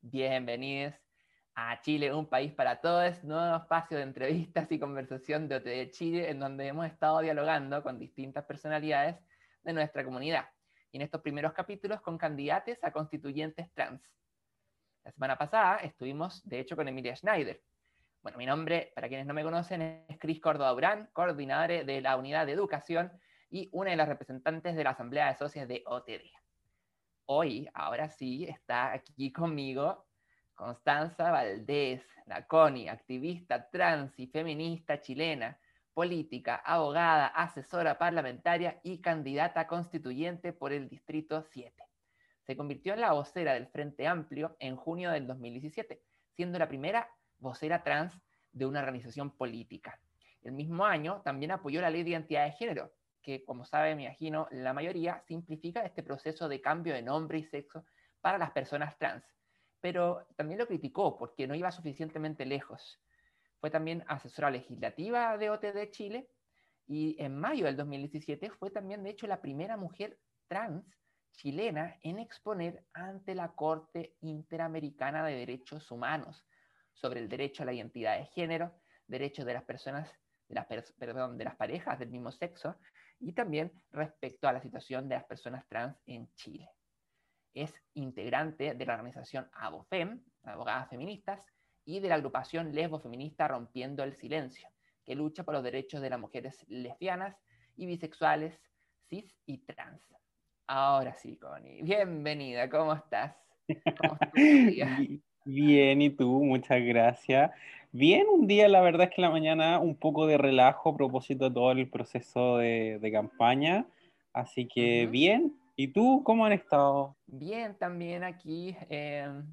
Bienvenidos a Chile, un país para todos, nuevo espacio de entrevistas y conversación de OTD Chile, en donde hemos estado dialogando con distintas personalidades de nuestra comunidad. Y en estos primeros capítulos con candidatos a constituyentes trans. La semana pasada estuvimos, de hecho, con Emilia Schneider. Bueno, mi nombre, para quienes no me conocen, es Cris Córdoba Urán, coordinadora de la Unidad de Educación y una de las representantes de la Asamblea de Socios de OTD. Hoy, ahora sí, está aquí conmigo Constanza Valdés, la CONI, activista trans y feminista chilena, política, abogada, asesora parlamentaria y candidata constituyente por el Distrito 7. Se convirtió en la vocera del Frente Amplio en junio del 2017, siendo la primera vocera trans de una organización política. El mismo año también apoyó la ley de identidad de género, que como sabe, me imagino, la mayoría simplifica este proceso de cambio de nombre y sexo para las personas trans pero también lo criticó porque no iba suficientemente lejos. Fue también asesora legislativa de OTD Chile y en mayo del 2017 fue también, de hecho, la primera mujer trans chilena en exponer ante la Corte Interamericana de Derechos Humanos sobre el derecho a la identidad de género, derechos de las personas, de las, perdón, de las parejas del mismo sexo y también respecto a la situación de las personas trans en Chile es integrante de la organización ABOFEM, Abogadas Feministas, y de la agrupación Lesbo Feminista Rompiendo el Silencio, que lucha por los derechos de las mujeres lesbianas y bisexuales, cis y trans. Ahora sí, Connie, bienvenida, ¿cómo estás? ¿Cómo Bien, ¿y tú? Muchas gracias. Bien, un día, la verdad es que la mañana un poco de relajo a propósito de todo el proceso de, campaña, así que bien, ¿Y tú cómo han estado? Bien, también aquí, em,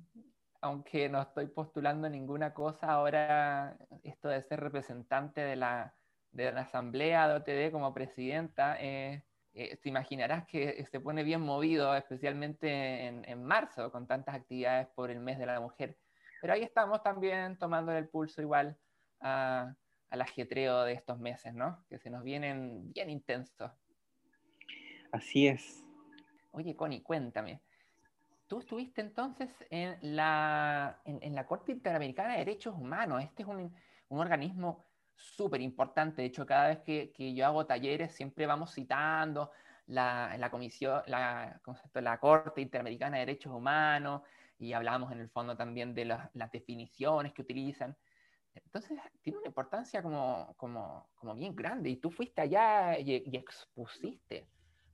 aunque no estoy postulando ninguna cosa, ahora esto de ser representante de la, de la asamblea de OTD como presidenta, eh, eh, te imaginarás que se pone bien movido, especialmente en, en, marzo, con tantas actividades por el mes de la mujer. Pero ahí estamos también tomando el pulso igual a, al ajetreo de estos meses, ¿no? Que se nos vienen bien intensos. Así es. Oye, Connie, cuéntame. Tú estuviste entonces en la, en, la Corte Interamericana de Derechos Humanos. Este es un, un organismo súper importante. De hecho, cada vez que, que, yo hago talleres, siempre vamos citando la, la comisión, la, la Corte Interamericana de Derechos Humanos y hablamos en el fondo también de las definiciones que utilizan. Entonces, tiene una importancia como, como, como bien grande. Y tú fuiste allá y, y expusiste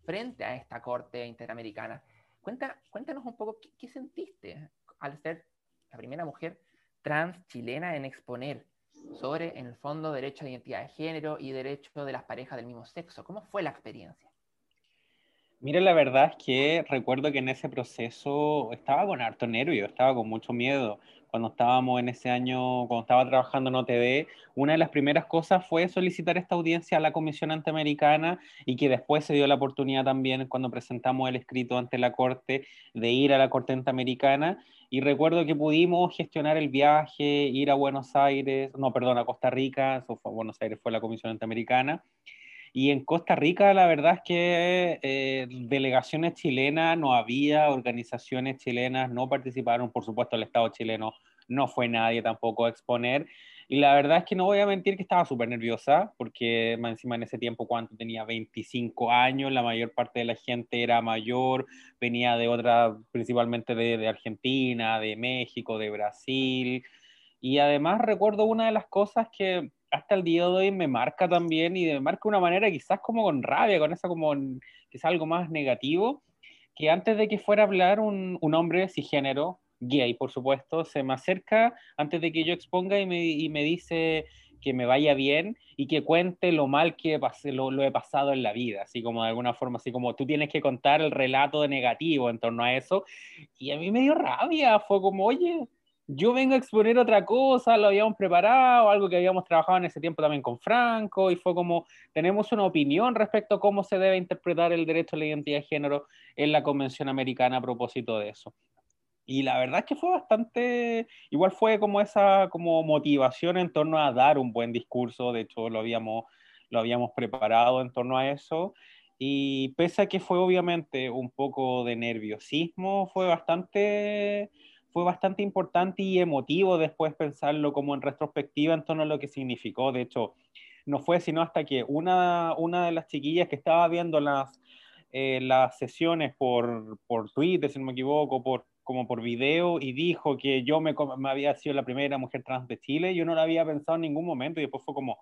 frente a esta Corte Interamericana. Cuenta, cuéntanos un poco qué, sentiste al ser la primera mujer trans chilena en exponer sobre, en el fondo, derecho a identidad de género y derecho de las parejas del mismo sexo. ¿Cómo fue la experiencia? Mira, la verdad es que recuerdo que en ese proceso estaba con harto nervio, estaba con mucho miedo, cuando estábamos en ese año, cuando estaba trabajando en OTD, una de las primeras cosas fue solicitar esta audiencia a la Comisión Anteamericana y que después se dio la oportunidad también cuando presentamos el escrito ante la Corte de ir a la Corte Anteamericana. Y recuerdo que pudimos gestionar el viaje, ir a Buenos Aires, no, perdón, a Costa Rica, eso fue, Buenos Aires fue la Comisión Anteamericana. Y en Costa Rica la verdad es que eh, delegaciones chilenas no había, organizaciones chilenas no participaron, por supuesto el Estado chileno no fue nadie tampoco a exponer. Y la verdad es que no voy a mentir que estaba súper nerviosa, porque más encima en ese tiempo, cuando tenía 25 años, la mayor parte de la gente era mayor, venía de otra, principalmente de, de Argentina, de México, de Brasil. Y además recuerdo una de las cosas que hasta el día de hoy me marca también y me marca de una manera quizás como con rabia, con esa como quizás algo más negativo, que antes de que fuera a hablar un, un hombre cisgénero, gay por supuesto, se me acerca antes de que yo exponga y me, y me dice que me vaya bien y que cuente lo mal que lo, lo, he pasado en la vida, así como de alguna forma, así como tú tienes que contar el relato de negativo en torno a eso. Y a mí me dio rabia, fue como, oye, yo vengo a exponer otra cosa, lo habíamos preparado, algo que habíamos trabajado en ese tiempo también con Franco, y fue como, tenemos una opinión respecto a cómo se debe interpretar el derecho a la identidad de género en la Convención Americana a propósito de eso. Y la verdad es que fue bastante, igual fue como esa como motivación en torno a dar un buen discurso, de hecho lo habíamos, lo habíamos preparado en torno a eso, y pese a que fue obviamente un poco de nerviosismo, fue bastante fue bastante importante y emotivo después pensarlo como en retrospectiva en torno a lo que significó. De hecho, no fue sino hasta que una, una de las chiquillas que estaba viendo las, eh, las sesiones por, por Twitter, si no me equivoco, por, como por video, y dijo que yo me, me había sido la primera mujer trans de Chile, yo no lo había pensado en ningún momento, y después fue como,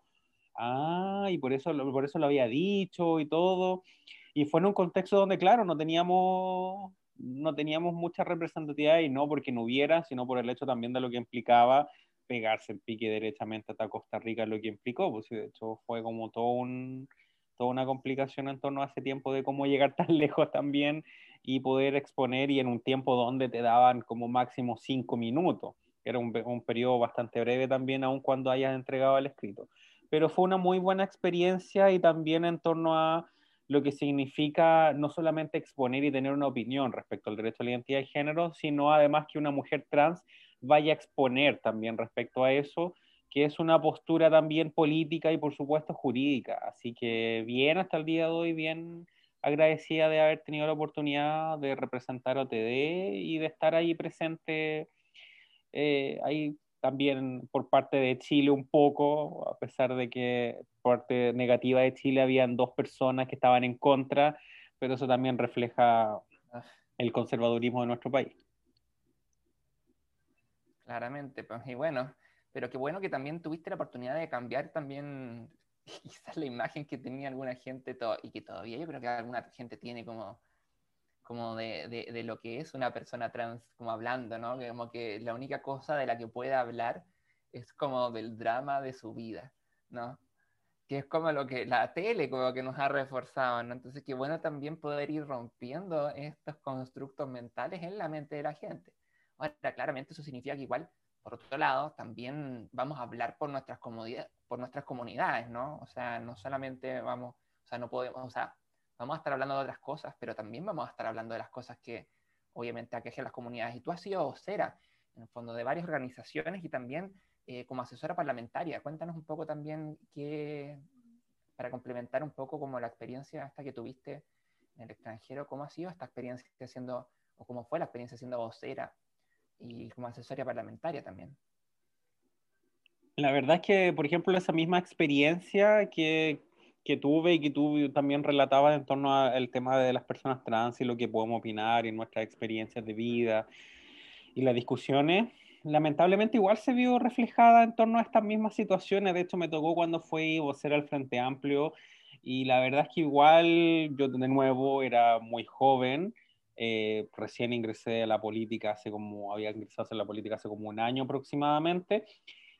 ah, y por eso, por eso lo había dicho y todo. Y fue en un contexto donde, claro, no teníamos, no teníamos mucha representatividad y no porque no hubiera, sino por el hecho también de lo que implicaba pegarse el pique derechamente hasta Costa Rica, lo que implicó, pues de hecho fue como todo un, toda una complicación en torno a ese tiempo de cómo llegar tan lejos también y poder exponer y en un tiempo donde te daban como máximo cinco minutos. Era un, un periodo bastante breve también, aun cuando hayas entregado el escrito. Pero fue una muy buena experiencia y también en torno a lo que significa no solamente exponer y tener una opinión respecto al derecho a la identidad de género, sino además que una mujer trans vaya a exponer también respecto a eso, que es una postura también política y por supuesto jurídica. Así que bien hasta el día de hoy, bien agradecida de haber tenido la oportunidad de representar OTD y de estar ahí presente eh, ahí también por parte de Chile un poco, a pesar de que parte negativa de Chile habían dos personas que estaban en contra, pero eso también refleja ah. el conservadurismo de nuestro país. Claramente, pues, y bueno, pero qué bueno que también tuviste la oportunidad de cambiar también quizás la imagen que tenía alguna gente y que todavía yo creo que alguna gente tiene como como de, de, lo que es una persona trans, como hablando, ¿no? Como que la única cosa de la que puede hablar es como del drama de su vida, ¿no? Que es como lo que la tele como que nos ha reforzado, ¿no? Entonces, qué bueno también poder ir rompiendo estos constructos mentales en la mente de la gente. Ahora, claramente eso significa que igual, por otro lado, también vamos a hablar por nuestras, por nuestras comunidades, ¿no? O sea, no solamente vamos, o sea, no podemos, o sea, vamos a estar hablando de otras cosas, pero también vamos a estar hablando de las cosas que obviamente aquejan las comunidades. Y tú has sido vocera, en el fondo, de varias organizaciones y también eh, como asesora parlamentaria. Cuéntanos un poco también qué, para complementar un poco como la experiencia hasta que tuviste en el extranjero, cómo ha sido esta experiencia siendo, o cómo fue la experiencia siendo vocera y como asesora parlamentaria también. La verdad es que, por ejemplo, esa misma experiencia que, que tuve y que tú también relatabas en torno al tema de las personas trans y lo que podemos opinar y nuestras experiencias de vida y las discusiones, lamentablemente igual se vio reflejada en torno a estas mismas situaciones. De hecho, me tocó cuando fui vocera al Frente Amplio y la verdad es que igual yo de nuevo era muy joven. Eh, recién ingresé a la política hace como, había ingresado a la política hace como un año aproximadamente,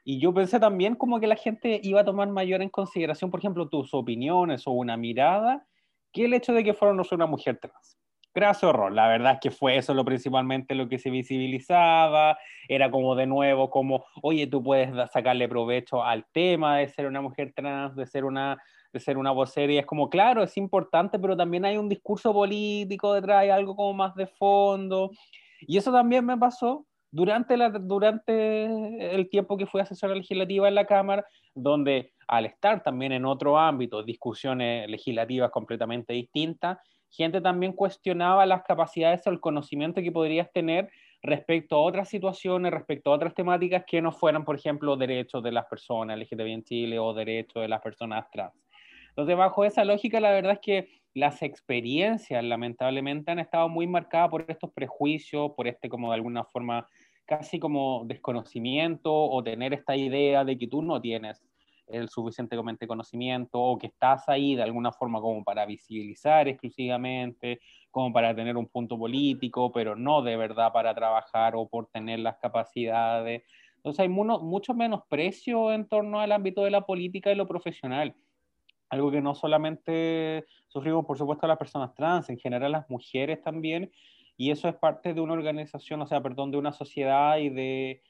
y yo pensé también como que la gente iba a tomar mayor en consideración, por ejemplo, tus opiniones o una mirada, que el hecho de que fueron no una mujer trans. Gracias horror, la verdad es que fue eso lo principalmente lo que se visibilizaba, era como de nuevo, como, oye, tú puedes sacarle provecho al tema de ser una mujer trans, de ser una, de ser una vocera, y es como, claro, es importante, pero también hay un discurso político detrás, hay algo como más de fondo, y eso también me pasó durante, la, durante el tiempo que fui asesora legislativa en la Cámara, donde al estar también en otro ámbito, discusiones legislativas completamente distintas, gente también cuestionaba las capacidades o el conocimiento que podrías tener respecto a otras situaciones, respecto a otras temáticas que no fueran, por ejemplo, derechos de las personas LGTB en Chile o derechos de las personas trans. Entonces, bajo esa lógica, la verdad es que las experiencias, lamentablemente, han estado muy marcadas por estos prejuicios, por este, como de alguna forma, casi como desconocimiento o tener esta idea de que tú no tienes el suficientemente conocimiento o que estás ahí de alguna forma como para visibilizar exclusivamente, como para tener un punto político, pero no de verdad para trabajar o por tener las capacidades. Entonces hay mucho menos precio en torno al ámbito de la política y lo profesional algo que no solamente sufrimos, por supuesto, las personas trans, en general las mujeres también, y eso es parte de una organización, o sea, perdón, de una sociedad y de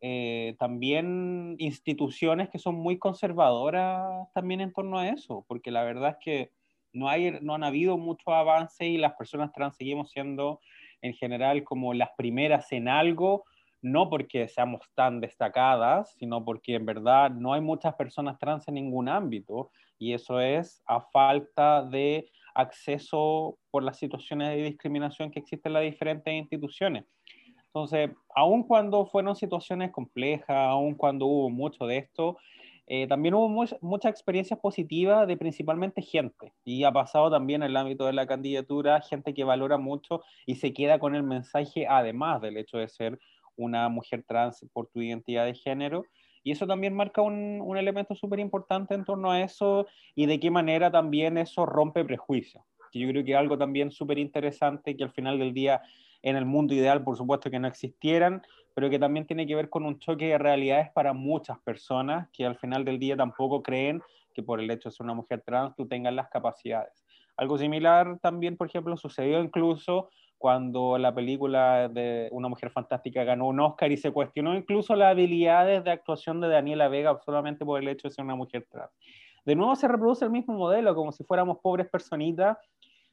eh, también instituciones que son muy conservadoras también en torno a eso, porque la verdad es que no, hay, no han habido mucho avance y las personas trans seguimos siendo en general como las primeras en algo, no porque seamos tan destacadas, sino porque en verdad no hay muchas personas trans en ningún ámbito y eso es a falta de acceso por las situaciones de discriminación que existen en las diferentes instituciones. Entonces, aun cuando fueron situaciones complejas, aun cuando hubo mucho de esto, eh, también hubo muchas experiencias positivas de principalmente gente. Y ha pasado también en el ámbito de la candidatura gente que valora mucho y se queda con el mensaje, además del hecho de ser una mujer trans por tu identidad de género. Y eso también marca un, un elemento súper importante en torno a eso y de qué manera también eso rompe prejuicios. Yo creo que algo también súper interesante que al final del día en el mundo ideal, por supuesto, que no existieran, pero que también tiene que ver con un choque de realidades para muchas personas que al final del día tampoco creen que por el hecho de ser una mujer trans tú tengas las capacidades. Algo similar también, por ejemplo, sucedió incluso cuando la película de Una Mujer Fantástica ganó un Oscar y se cuestionó incluso las habilidades de actuación de Daniela Vega solamente por el hecho de ser una mujer trans. De nuevo se reproduce el mismo modelo, como si fuéramos pobres personitas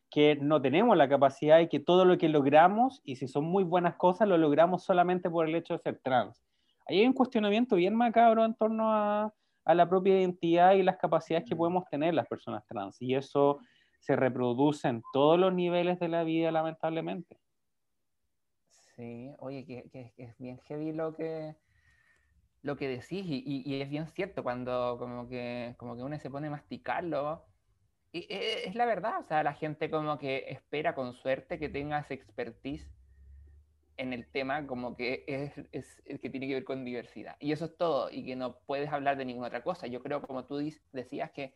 que no tenemos la capacidad y que todo lo que logramos, y si son muy buenas cosas, lo logramos solamente por el hecho de ser trans. Ahí hay un cuestionamiento bien macabro en torno a, a la propia identidad y las capacidades que podemos tener las personas trans. Y eso se reproduce en todos los niveles de la vida, lamentablemente. Sí, oye, que, es bien heavy lo que, lo que decís y, es bien cierto cuando como que, como que uno se pone a masticarlo es la verdad, o sea, la gente como que espera con suerte que tengas expertise en el tema como que es, es, el que tiene que ver con diversidad. Y eso es todo, y que no puedes hablar de ninguna otra cosa. Yo creo, como tú decías, que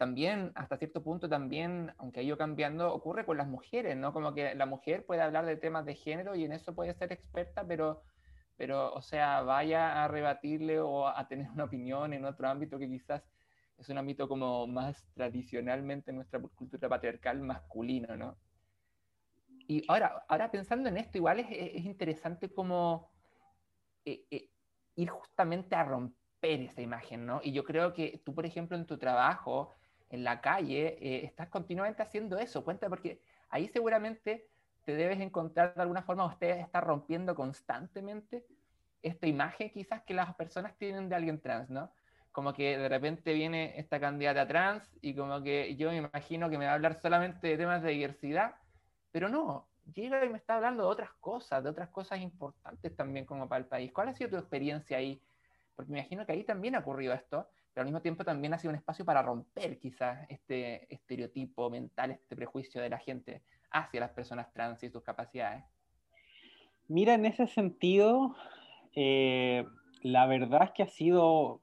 también, hasta cierto punto, también, aunque ha ido cambiando, ocurre con las mujeres, ¿no? Como que la mujer puede hablar de temas de género y en eso puede ser experta, pero, pero o sea, vaya a rebatirle o a tener una opinión en otro ámbito que quizás es un ámbito como más tradicionalmente en nuestra cultura patriarcal masculino, ¿no? Y ahora, ahora pensando en esto, igual es, es interesante como eh, eh, ir justamente a romper esa imagen, ¿no? Y yo creo que tú, por ejemplo, en tu trabajo, en la calle, eh, estás continuamente haciendo eso. Cuenta, porque ahí seguramente te debes encontrar de alguna forma, usted está rompiendo constantemente esta imagen quizás que las personas tienen de alguien trans, ¿no? como que de repente viene esta candidata trans y como que yo me imagino que me va a hablar solamente de temas de diversidad, pero no, llega y me está hablando de otras cosas, de otras cosas importantes también como para el país. ¿Cuál ha sido tu experiencia ahí? Porque me imagino que ahí también ha ocurrido esto, al mismo tiempo también ha sido un espacio para romper quizás este estereotipo mental, este prejuicio de la gente hacia las personas trans y sus capacidades. Mira, en ese sentido, eh, la verdad es que ha sido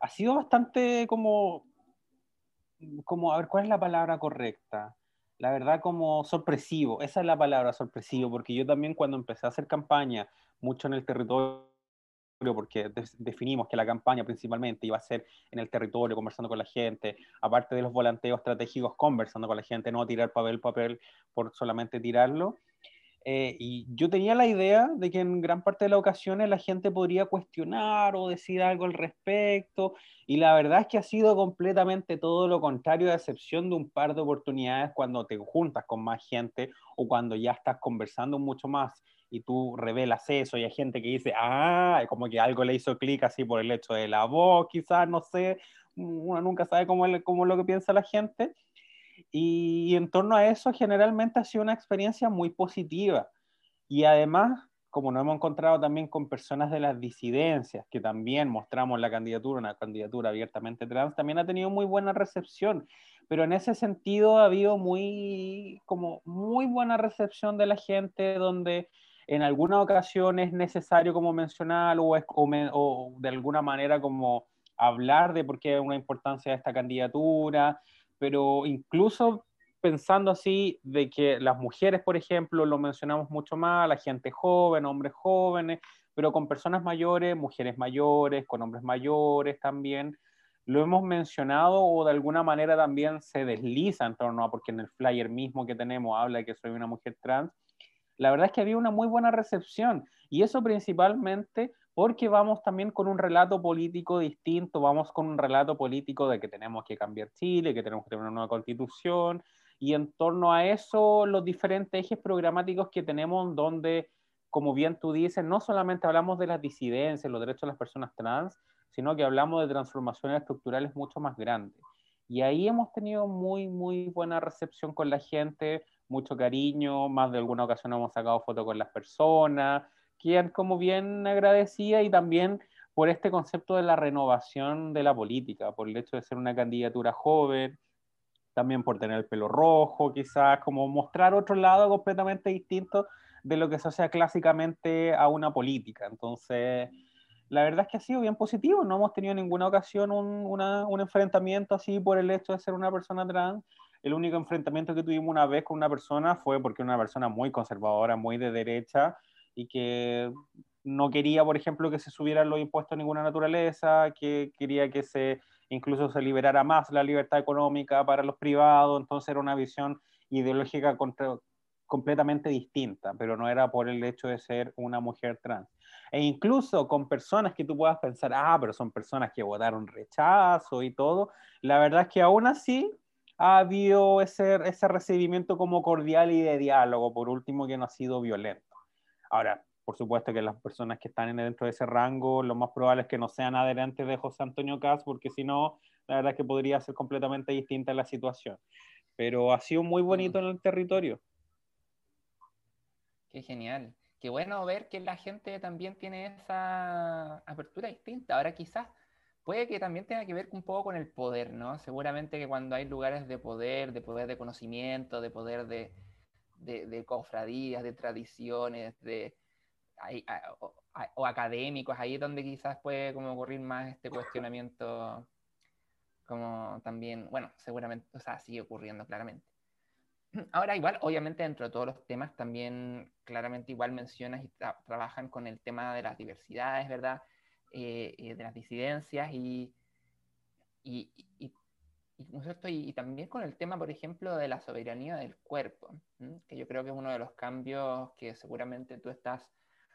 ha sido bastante como, como, a ver, ¿cuál es la palabra correcta? La verdad como sorpresivo, esa es la palabra sorpresivo, porque yo también cuando empecé a hacer campaña, mucho en el territorio, porque definimos que la campaña principalmente iba a ser en el territorio, conversando con la gente, aparte de los volanteos estratégicos, conversando con la gente, no tirar papel, papel por solamente tirarlo. Eh, y yo tenía la idea de que en gran parte de las ocasiones la gente podría cuestionar o decir algo al respecto, y la verdad es que ha sido completamente todo lo contrario, a excepción de un par de oportunidades cuando te juntas con más gente o cuando ya estás conversando mucho más y tú revelas eso y hay gente que dice, ah, como que algo le hizo clic así por el hecho de la voz, quizás, no sé, uno nunca sabe cómo, cómo es lo que piensa la gente y en torno a eso, generalmente ha sido una experiencia muy positiva. Y además, como nos hemos encontrado también con personas de las disidencias, que también mostramos la candidatura, una candidatura abiertamente trans, también ha tenido muy buena recepción. Pero en ese sentido ha habido muy, como muy buena recepción de la gente, donde en algunas ocasiones es necesario como mencionar o, de alguna manera como hablar de por qué una importancia de esta candidatura, pero incluso pensando así de que las mujeres, por ejemplo, lo mencionamos mucho más, la gente joven, hombres jóvenes, pero con personas mayores, mujeres mayores, con hombres mayores también, lo hemos mencionado o de alguna manera también se desliza en torno a, porque en el flyer mismo que tenemos habla de que soy una mujer trans, la verdad es que había una muy buena recepción y eso principalmente porque vamos también con un relato político distinto, vamos con un relato político de que tenemos que cambiar Chile, que tenemos que tener una nueva constitución, y en torno a eso los diferentes ejes programáticos que tenemos, donde, como bien tú dices, no solamente hablamos de las disidencias, los derechos de las personas trans, sino que hablamos de transformaciones estructurales mucho más grandes. Y ahí hemos tenido muy, muy buena recepción con la gente, mucho cariño, más de alguna ocasión hemos sacado fotos con las personas, quedan como bien agradecidas y también por este concepto de la renovación de la política, por el hecho de ser una candidatura joven, también por tener el pelo rojo, quizás como mostrar otro lado completamente distinto de lo que se asocia clásicamente a una política. Entonces, la verdad es que ha sido bien positivo, no hemos tenido en ninguna ocasión un, un enfrentamiento así por el hecho de ser una persona trans. El único enfrentamiento que tuvimos una vez con una persona fue porque una persona muy conservadora, muy de derecha, y que no quería, por ejemplo, que se subieran los impuestos a ninguna naturaleza, que quería que se incluso se liberara más la libertad económica para los privados, entonces era una visión ideológica completamente distinta, pero no era por el hecho de ser una mujer trans. E incluso con personas que tú puedas pensar, ah, pero son personas que votaron rechazo y todo, la verdad es que aún así ha habido ese, ese recibimiento como cordial y de diálogo, por último, que no ha sido violento. Ahora, por supuesto que las personas que están dentro de ese rango, lo más probable es que no sean adherentes de José Antonio Caz, porque si no, la verdad es que podría ser completamente distinta la situación. Pero ha sido muy bonito mm. en el territorio. Qué genial. Qué bueno ver que la gente también tiene esa apertura distinta. Ahora quizás puede que también tenga que ver un poco con el poder, ¿no? Seguramente que cuando hay lugares de poder, de poder de conocimiento, de poder de, cofradías, de tradiciones, de, o, académicos, ahí es donde quizás puede como ocurrir más este cuestionamiento, como también, bueno, seguramente, o sea, sigue ocurriendo claramente. Ahora, igual, obviamente, dentro de todos los temas, también claramente igual mencionas y trabajan con el tema de las diversidades, ¿verdad? Eh, eh, de las disidencias y, y, y, y, también con el tema, por ejemplo, de la soberanía del cuerpo, que yo creo que es uno de los cambios que seguramente tú estás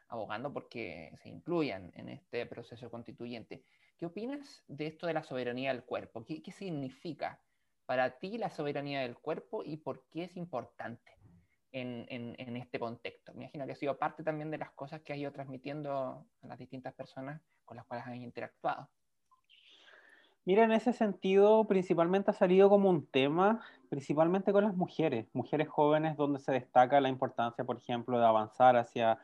abogando porque se incluyan en este proceso constituyente. ¿Qué opinas de esto de la soberanía del cuerpo? ¿Qué, qué significa para ti la soberanía del cuerpo y por qué es importante en, en, en, este contexto? Me imagino que ha sido parte también de las cosas que has ido transmitiendo a las distintas personas con las cuales has interactuado. Mira, en ese sentido, principalmente ha salido como un tema, principalmente con las mujeres, mujeres jóvenes, donde se destaca la importancia, por ejemplo, de avanzar hacia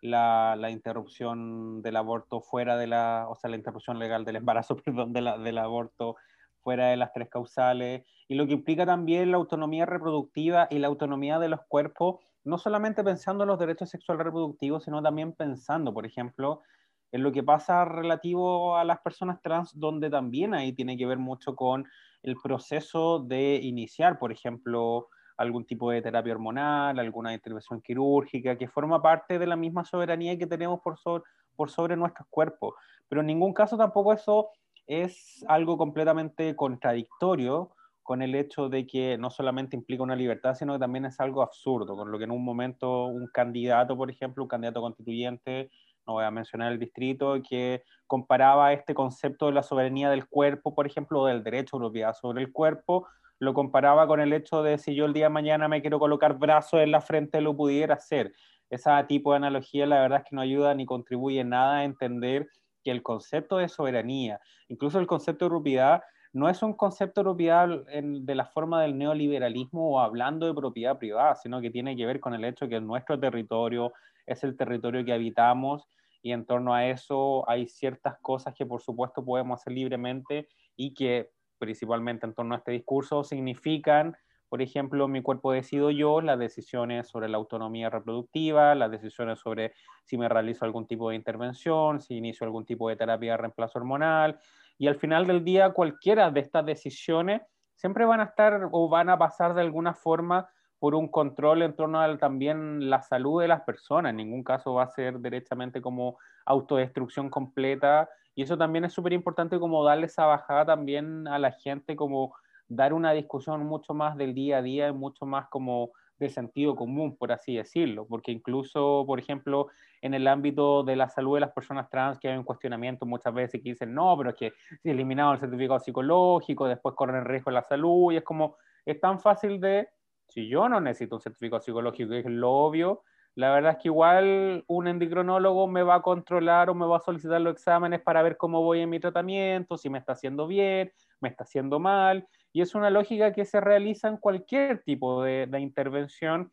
la, la, interrupción del aborto fuera de la, o sea, la interrupción legal del embarazo, perdón, de la, del aborto fuera de las tres causales, y lo que implica también la autonomía reproductiva y la autonomía de los cuerpos, no solamente pensando en los derechos sexuales reproductivos, sino también pensando, por ejemplo, en lo que pasa relativo a las personas trans, donde también ahí tiene que ver mucho con el proceso de iniciar, por ejemplo, algún tipo de terapia hormonal, alguna intervención quirúrgica, que forma parte de la misma soberanía que tenemos por sobre, nuestros cuerpos. Pero en ningún caso tampoco eso es algo completamente contradictorio con el hecho de que no solamente implica una libertad, sino que también es algo absurdo, con lo que en un momento un candidato, por ejemplo, un candidato constituyente, no voy a mencionar el distrito, que comparaba este concepto de la soberanía del cuerpo, por ejemplo, o del derecho a propiedad sobre el cuerpo, lo comparaba con el hecho de si yo el día de mañana me quiero colocar brazos en la frente, lo pudiera hacer. Ese tipo de analogía la verdad es que no ayuda ni contribuye nada a entender que el concepto de soberanía, incluso el concepto de propiedad, no es un concepto de propiedad de la forma del neoliberalismo o hablando de propiedad privada, sino que tiene que ver con el hecho que nuestro territorio es el territorio que habitamos y en torno a eso hay ciertas cosas que por supuesto podemos hacer libremente y que principalmente en torno a este discurso, significan, por ejemplo, mi cuerpo decido yo, las decisiones sobre la autonomía reproductiva, las decisiones sobre si me realizo algún tipo de intervención, si inicio algún tipo de terapia de reemplazo hormonal, y al final del día cualquiera de estas decisiones siempre van a estar o van a pasar de alguna forma por un control en torno a también la salud de las personas. En ningún caso va a ser derechamente como autodestrucción completa y eso también es súper importante como darle esa bajada también a la gente, como dar una discusión mucho más del día a día y mucho más como de sentido común, por así decirlo, porque incluso, por ejemplo, en el ámbito de la salud de las personas trans, que hay un cuestionamiento muchas veces que dicen, no, pero es que si eliminado el certificado psicológico, después corren riesgo la salud, y es como, es tan fácil de, si yo no necesito un certificado psicológico, es lo obvio, la verdad es que igual un endocrinólogo me va a controlar o me va a solicitar los exámenes para ver cómo voy en mi tratamiento, si me está haciendo bien, me está haciendo mal. Y es una lógica que se realiza en cualquier tipo de, intervención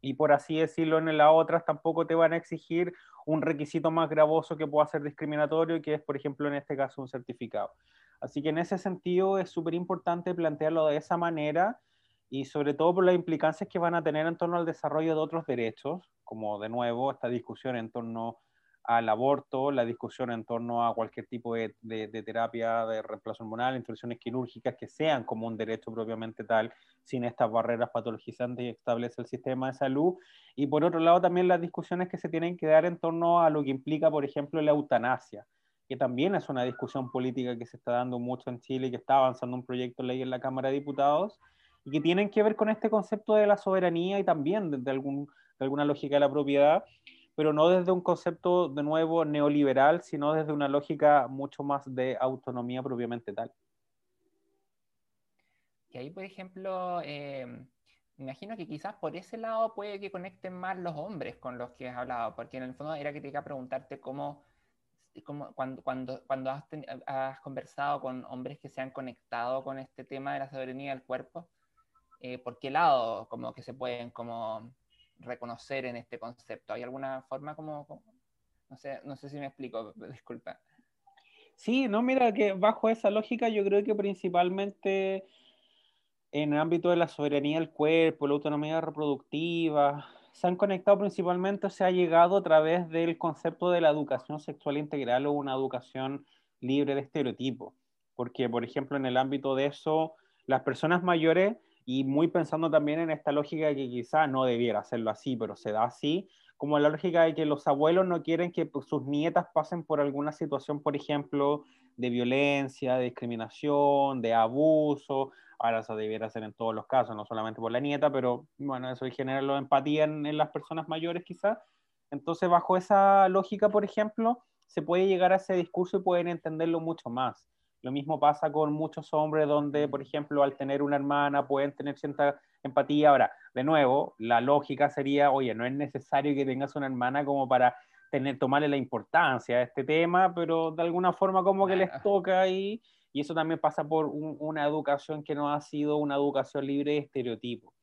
y por así decirlo en las otras tampoco te van a exigir un requisito más gravoso que pueda ser discriminatorio, que es, por ejemplo, en este caso, un certificado. Así que en ese sentido es súper importante plantearlo de esa manera y sobre todo por las implicancias que van a tener en torno al desarrollo de otros derechos, como de nuevo esta discusión en torno al aborto, la discusión en torno a cualquier tipo de, terapia de reemplazo hormonal, instrucciones quirúrgicas que sean como un derecho propiamente tal, sin estas barreras patologizantes y establece el sistema de salud. Y por otro lado, también las discusiones que se tienen que dar en torno a lo que implica, por ejemplo, la eutanasia, que también es una discusión política que se está dando mucho en Chile que está avanzando un proyecto de ley en la Cámara de Diputados y que tienen que ver con este concepto de la soberanía y también de, algún, de alguna lógica de la propiedad pero no desde un concepto de nuevo neoliberal, sino desde una lógica mucho más de autonomía propiamente tal. Y ahí, por ejemplo, eh, me imagino que quizás por ese lado puede que conecten más los hombres con los que has hablado, porque en el fondo era que te iba a preguntarte cómo, cómo cuando, cuando, cuando has, has, conversado con hombres que se han conectado con este tema de la soberanía del cuerpo, eh, ¿por qué lado como que se pueden como reconocer en este concepto? ¿Hay alguna forma como, no, sé, no sé si me explico, disculpa. Sí, no, mira que bajo esa lógica yo creo que principalmente en el ámbito de la soberanía del cuerpo, la autonomía reproductiva, se han conectado principalmente, se ha llegado a través del concepto de la educación sexual integral o una educación libre de estereotipos. Porque, por ejemplo, en el ámbito de eso, las personas mayores y muy pensando también en esta lógica que quizá no debiera hacerlo así, pero se da así, como la lógica de que los abuelos no quieren que pues, sus nietas pasen por alguna situación, por ejemplo, de violencia, de discriminación, de abuso. Ahora eso debiera ser en todos los casos, no solamente por la nieta, pero bueno, eso genera la empatía en, en las personas mayores quizás. Entonces, bajo esa lógica, por ejemplo, se puede llegar a ese discurso y pueden entenderlo mucho más. Lo mismo pasa con muchos hombres donde, por ejemplo, al tener una hermana pueden tener cierta empatía. Ahora, de nuevo, la lógica sería, oye, no es necesario que tengas una hermana como para tener, tomarle la importancia a este tema, pero de alguna forma como que les toca y, y eso también pasa por una educación que no ha sido una educación libre de estereotipos.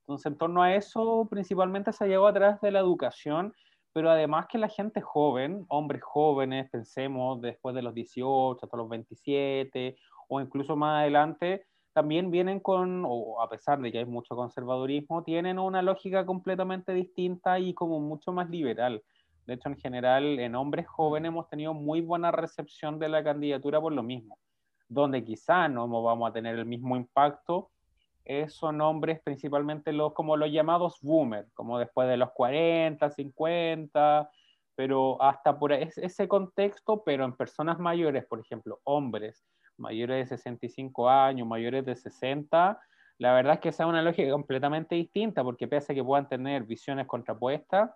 Entonces, en torno a eso, principalmente se ha llegado a través de la educación pero además que la gente joven, hombres jóvenes, pensemos después de los 18 hasta los 27 o incluso más adelante, también vienen con, o a pesar de que hay mucho conservadurismo, tienen una lógica completamente distinta y como mucho más liberal. De hecho, en general, en hombres jóvenes hemos tenido muy buena recepción de la candidatura por lo mismo, donde quizá no vamos a tener el mismo impacto, son hombres principalmente los, como los llamados boomers, como después de los 40, 50, pero hasta por ese contexto, pero en personas mayores, por ejemplo, hombres mayores de 65 años, mayores de 60, la verdad es que esa es una lógica completamente distinta, porque pese a que puedan tener visiones contrapuestas,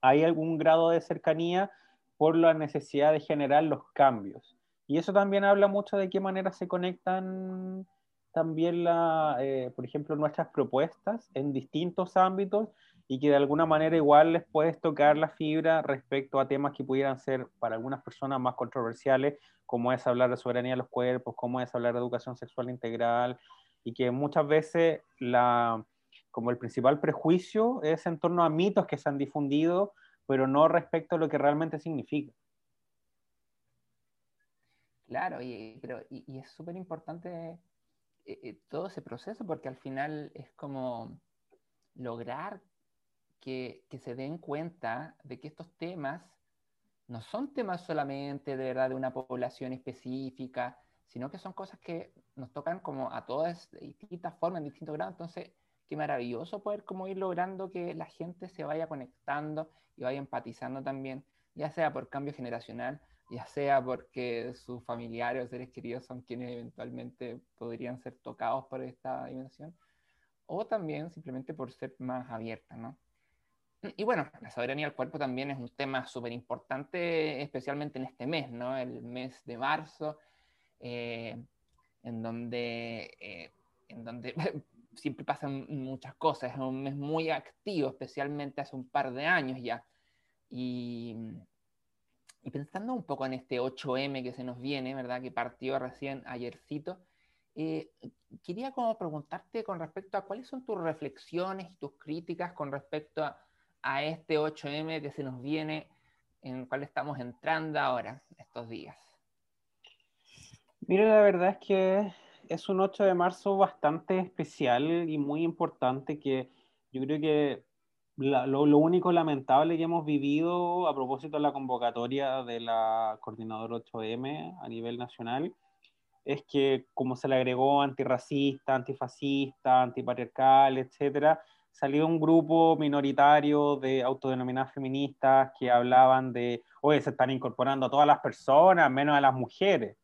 hay algún grado de cercanía por la necesidad de generar los cambios. Y eso también habla mucho de qué manera se conectan también, la, eh, por ejemplo, nuestras propuestas en distintos ámbitos y que de alguna manera igual les puedes tocar la fibra respecto a temas que pudieran ser para algunas personas más controversiales, como es hablar de soberanía de los cuerpos, como es hablar de educación sexual integral, y que muchas veces la, como el principal prejuicio es en torno a mitos que se han difundido, pero no respecto a lo que realmente significa. Claro, y, pero, y es súper importante eh, eh, todo ese proceso, porque al final es como lograr que, se den cuenta de que estos temas no son temas solamente de verdad de una población específica, sino que son cosas que nos tocan como a todas de distintas formas, en distintos grados. Entonces, qué maravilloso poder como ir logrando que la gente se vaya conectando y vaya empatizando también, ya sea por cambio generacional, ya sea porque sus familiares o seres queridos son quienes eventualmente podrían ser tocados por esta dimensión, o también simplemente por ser más abierta, ¿no? Y bueno, la soberanía del cuerpo también es un tema súper importante, especialmente en este mes, ¿no? El mes de marzo, eh, en donde, eh, en donde siempre pasan muchas cosas, es un mes muy activo, especialmente hace un par de años ya. Y, y pensando un poco en este 8M que se nos viene, ¿verdad? Que partió recién ayercito, Eh, quería como preguntarte con respecto a cuáles son tus reflexiones y tus críticas con respecto a, a este 8M que se nos viene, en el cual estamos entrando ahora, estos días. Mira, la verdad es que es un 8 de marzo bastante especial y muy importante que yo creo que lo, único lamentable que hemos vivido a propósito de la convocatoria de la coordinadora 8M a nivel nacional es que como se le agregó antirracista, antifascista, antipatriarcal, etcétera, salió un grupo minoritario de autodenominadas feministas que hablaban de, oye, se están incorporando a todas las personas, menos a las mujeres.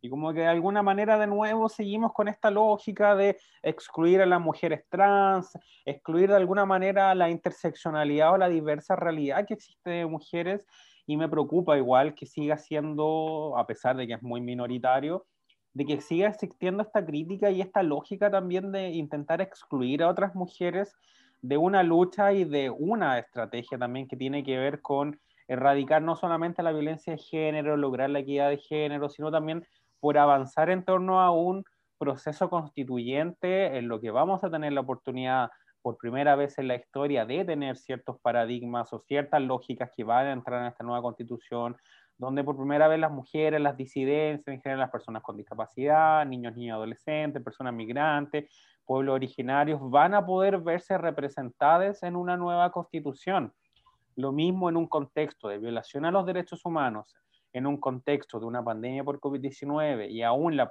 Y como que de alguna manera de nuevo seguimos con esta lógica de excluir a las mujeres trans, excluir de alguna manera la interseccionalidad o la diversa realidad que existe de mujeres. Y me preocupa igual que siga siendo, a pesar de que es muy minoritario, de que siga existiendo esta crítica y esta lógica también de intentar excluir a otras mujeres de una lucha y de una estrategia también que tiene que ver con erradicar no solamente la violencia de género, lograr la equidad de género, sino también por avanzar en torno a un proceso constituyente en lo que vamos a tener la oportunidad por primera vez en la historia de tener ciertos paradigmas o ciertas lógicas que van a entrar en esta nueva constitución, donde por primera vez las mujeres, las disidencias, en general las personas con discapacidad, niños, niños, adolescentes, personas migrantes, pueblos originarios, van a poder verse representadas en una nueva constitución. Lo mismo en un contexto de violación a los derechos humanos, en un contexto de una pandemia por COVID-19 y aún la,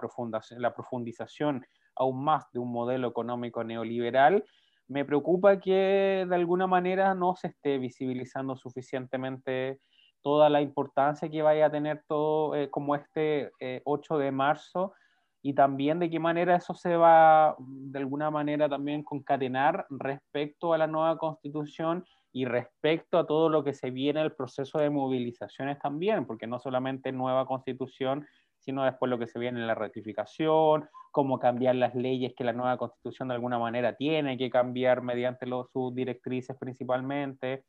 la profundización aún más de un modelo económico neoliberal, me preocupa que de alguna manera no se esté visibilizando suficientemente toda la importancia que vaya a tener todo eh, como este 8 eh, de marzo y también de qué manera eso se va de alguna manera también concatenar respecto a la nueva constitución y respecto a todo lo que se viene el proceso de movilizaciones también, porque no solamente nueva constitución, sino después lo que se viene en la ratificación, cómo cambiar las leyes que la nueva constitución de alguna manera tiene que cambiar mediante los, sus directrices principalmente.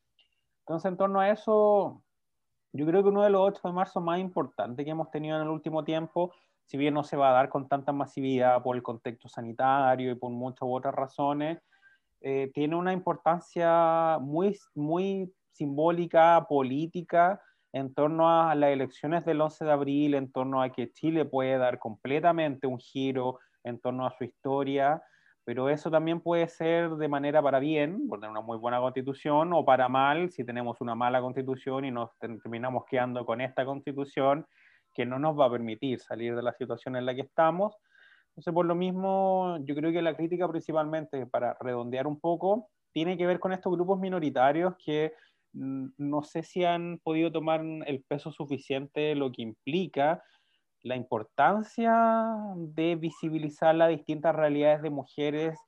Entonces, en torno a eso, yo creo que uno de los 8 de marzo más importantes que hemos tenido en el último tiempo, si bien no se va a dar con tanta masividad por el contexto sanitario y por muchas otras razones, eh, tiene una importancia muy, muy simbólica, política, en torno a las elecciones del 11 de abril, en torno a que Chile puede dar completamente un giro en torno a su historia, pero eso también puede ser de manera para bien, por tener una muy buena constitución, o para mal, si tenemos una mala constitución y nos terminamos quedando con esta constitución que no nos va a permitir salir de la situación en la que estamos entonces, por lo mismo, yo creo que la crítica principalmente, para redondear un poco, tiene que ver con estos grupos minoritarios que mm, no sé si han podido tomar el peso suficiente lo que implica la importancia de visibilizar las distintas realidades de mujeres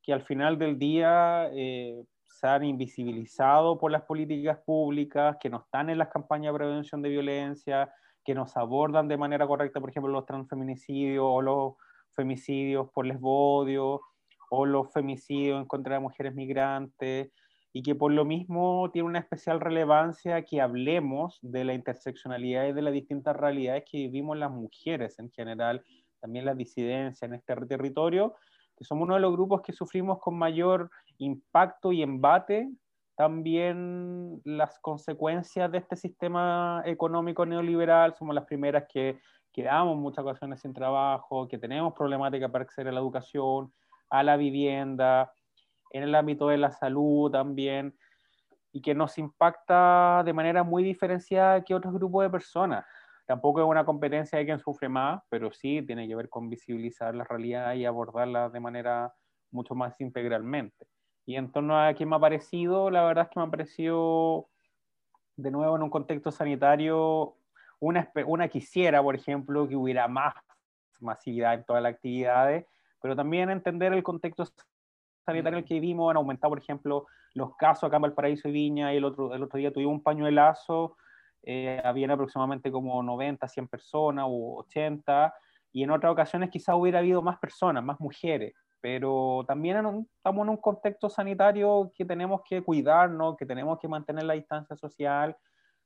que al final del día eh, se han invisibilizado por las políticas públicas, que no están en las campañas de prevención de violencia, que nos abordan de manera correcta, por ejemplo, los transfeminicidios o los femicidios por lesbodio o los femicidios en contra de mujeres migrantes y que por lo mismo tiene una especial relevancia que hablemos de la interseccionalidad y de las distintas realidades que vivimos las mujeres en general, también la disidencia en este territorio, que somos uno de los grupos que sufrimos con mayor impacto y embate también las consecuencias de este sistema económico neoliberal, somos las primeras que quedamos muchas ocasiones sin trabajo, que tenemos problemática para acceder a la educación, a la vivienda, en el ámbito de la salud también, y que nos impacta de manera muy diferenciada que otros grupos de personas. Tampoco es una competencia de quien sufre más, pero sí tiene que ver con visibilizar la realidad y abordarla de manera mucho más integralmente. Y en torno a quién me ha parecido, la verdad es que me ha parecido, de nuevo, en un contexto sanitario, una, quisiera, por ejemplo, que hubiera más masividad en todas las actividades, pero también entender el contexto sanitario en el que vivimos, han aumentado, por ejemplo, los casos acá en Valparaíso y Viña, y el otro, el otro día tuvimos un pañuelazo, eh, habían aproximadamente como 90, 100 personas o 80, y en otras ocasiones quizás hubiera habido más personas, más mujeres, pero también estamos en un contexto sanitario que tenemos que cuidarnos, que tenemos que mantener la distancia social,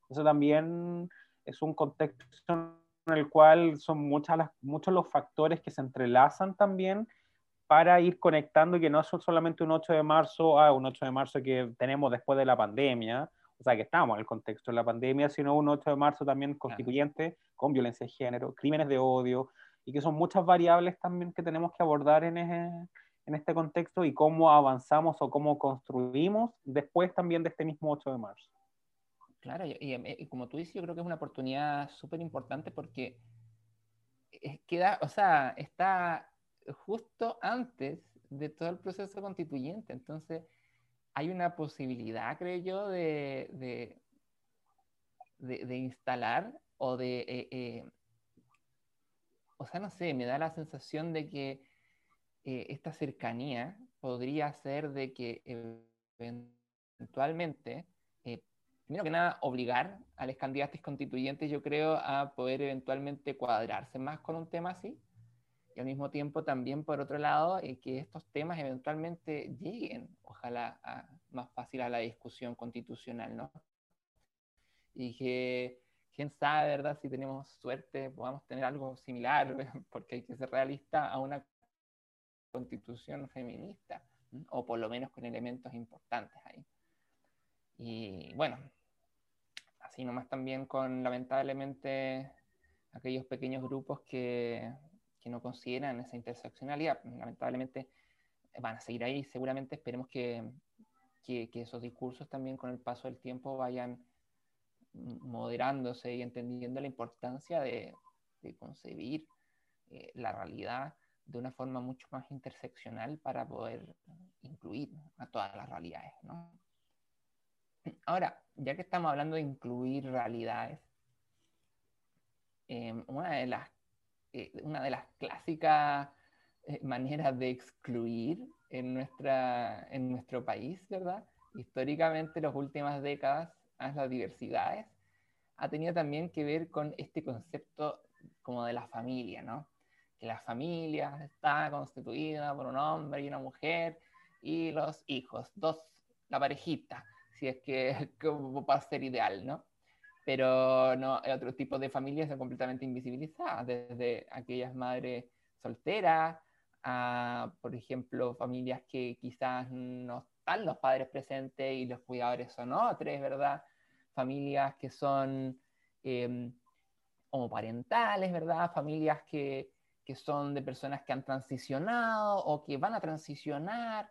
eso también es un contexto el cual son muchas las, muchos los factores que se entrelazan también para ir conectando que no es solamente un 8 de marzo a un 8 de marzo que tenemos después de la pandemia, o sea, que estamos en el contexto de la pandemia, sino un 8 de marzo también constituyente con violencia de género, crímenes de odio, y que son muchas variables también que tenemos que abordar en, en este contexto y cómo avanzamos o cómo construimos después también de este mismo 8 de marzo. Claro, y, como tú dices, yo creo que es una oportunidad súper importante porque queda, o sea, está justo antes de todo el proceso constituyente. Entonces, hay una posibilidad, creo yo, de, de, instalar o de, eh, eh, o sea, no sé, me da la sensación de que eh, esta cercanía podría ser de que eventualmente, primero que nada, obligar a los candidatos constituyentes, yo creo, a poder eventualmente cuadrarse más con un tema así y al mismo tiempo también, por otro lado, eh, que estos temas eventualmente lleguen, ojalá, más fácil a la discusión constitucional, ¿no? Y que, quién sabe, ¿verdad? Si tenemos suerte, podamos tener algo similar, porque hay que ser realista a una constitución feminista, o por lo menos con elementos importantes ahí. Y bueno, así nomás también con lamentablemente aquellos pequeños grupos que que no consideran esa interseccionalidad, lamentablemente eh, van a seguir ahí. Seguramente esperemos que, que, esos discursos también con el paso del tiempo vayan moderándose y entendiendo la importancia de, concebir eh, la realidad de una forma mucho más interseccional para poder incluir a todas las realidades. ¿no? Ahora, ya que estamos hablando de incluir realidades, eh, una de las eh, una de las clásicas eh, maneras de excluir en, nuestra, en nuestro país, ¿verdad? Históricamente, las últimas décadas, las diversidades, ha tenido también que ver con este concepto como de la familia, ¿no? Que la familia está constituida por un hombre y una mujer y los hijos, dos, la parejita, si es que como para ser ideal, ¿no? pero no, otro tipo de familias son completamente invisibilizadas, desde aquellas madres solteras a, por ejemplo, familias que quizás no los padres presentes y los cuidadores son otros, ¿verdad? Familias que son eh, homoparentales, ¿verdad? Familias que, que son de personas que han transicionado o que van a transicionar.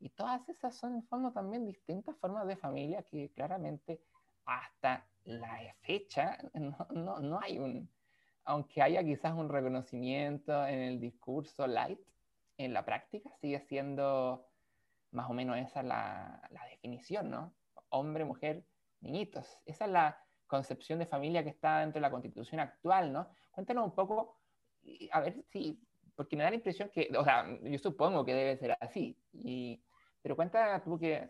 Y todas esas son en fondo también distintas formas de familia que claramente hasta la fecha no, no, hay un, aunque haya quizás un reconocimiento en el discurso light, en la práctica sigue siendo más o menos esa la, la definición, ¿no? Hombre, mujer, niñitos. Esa es la concepción de familia que está dentro de la constitución actual, ¿no? Cuéntanos un poco, a ver si, porque me da la impresión que, o sea, yo supongo que debe ser así, y, pero cuenta tú que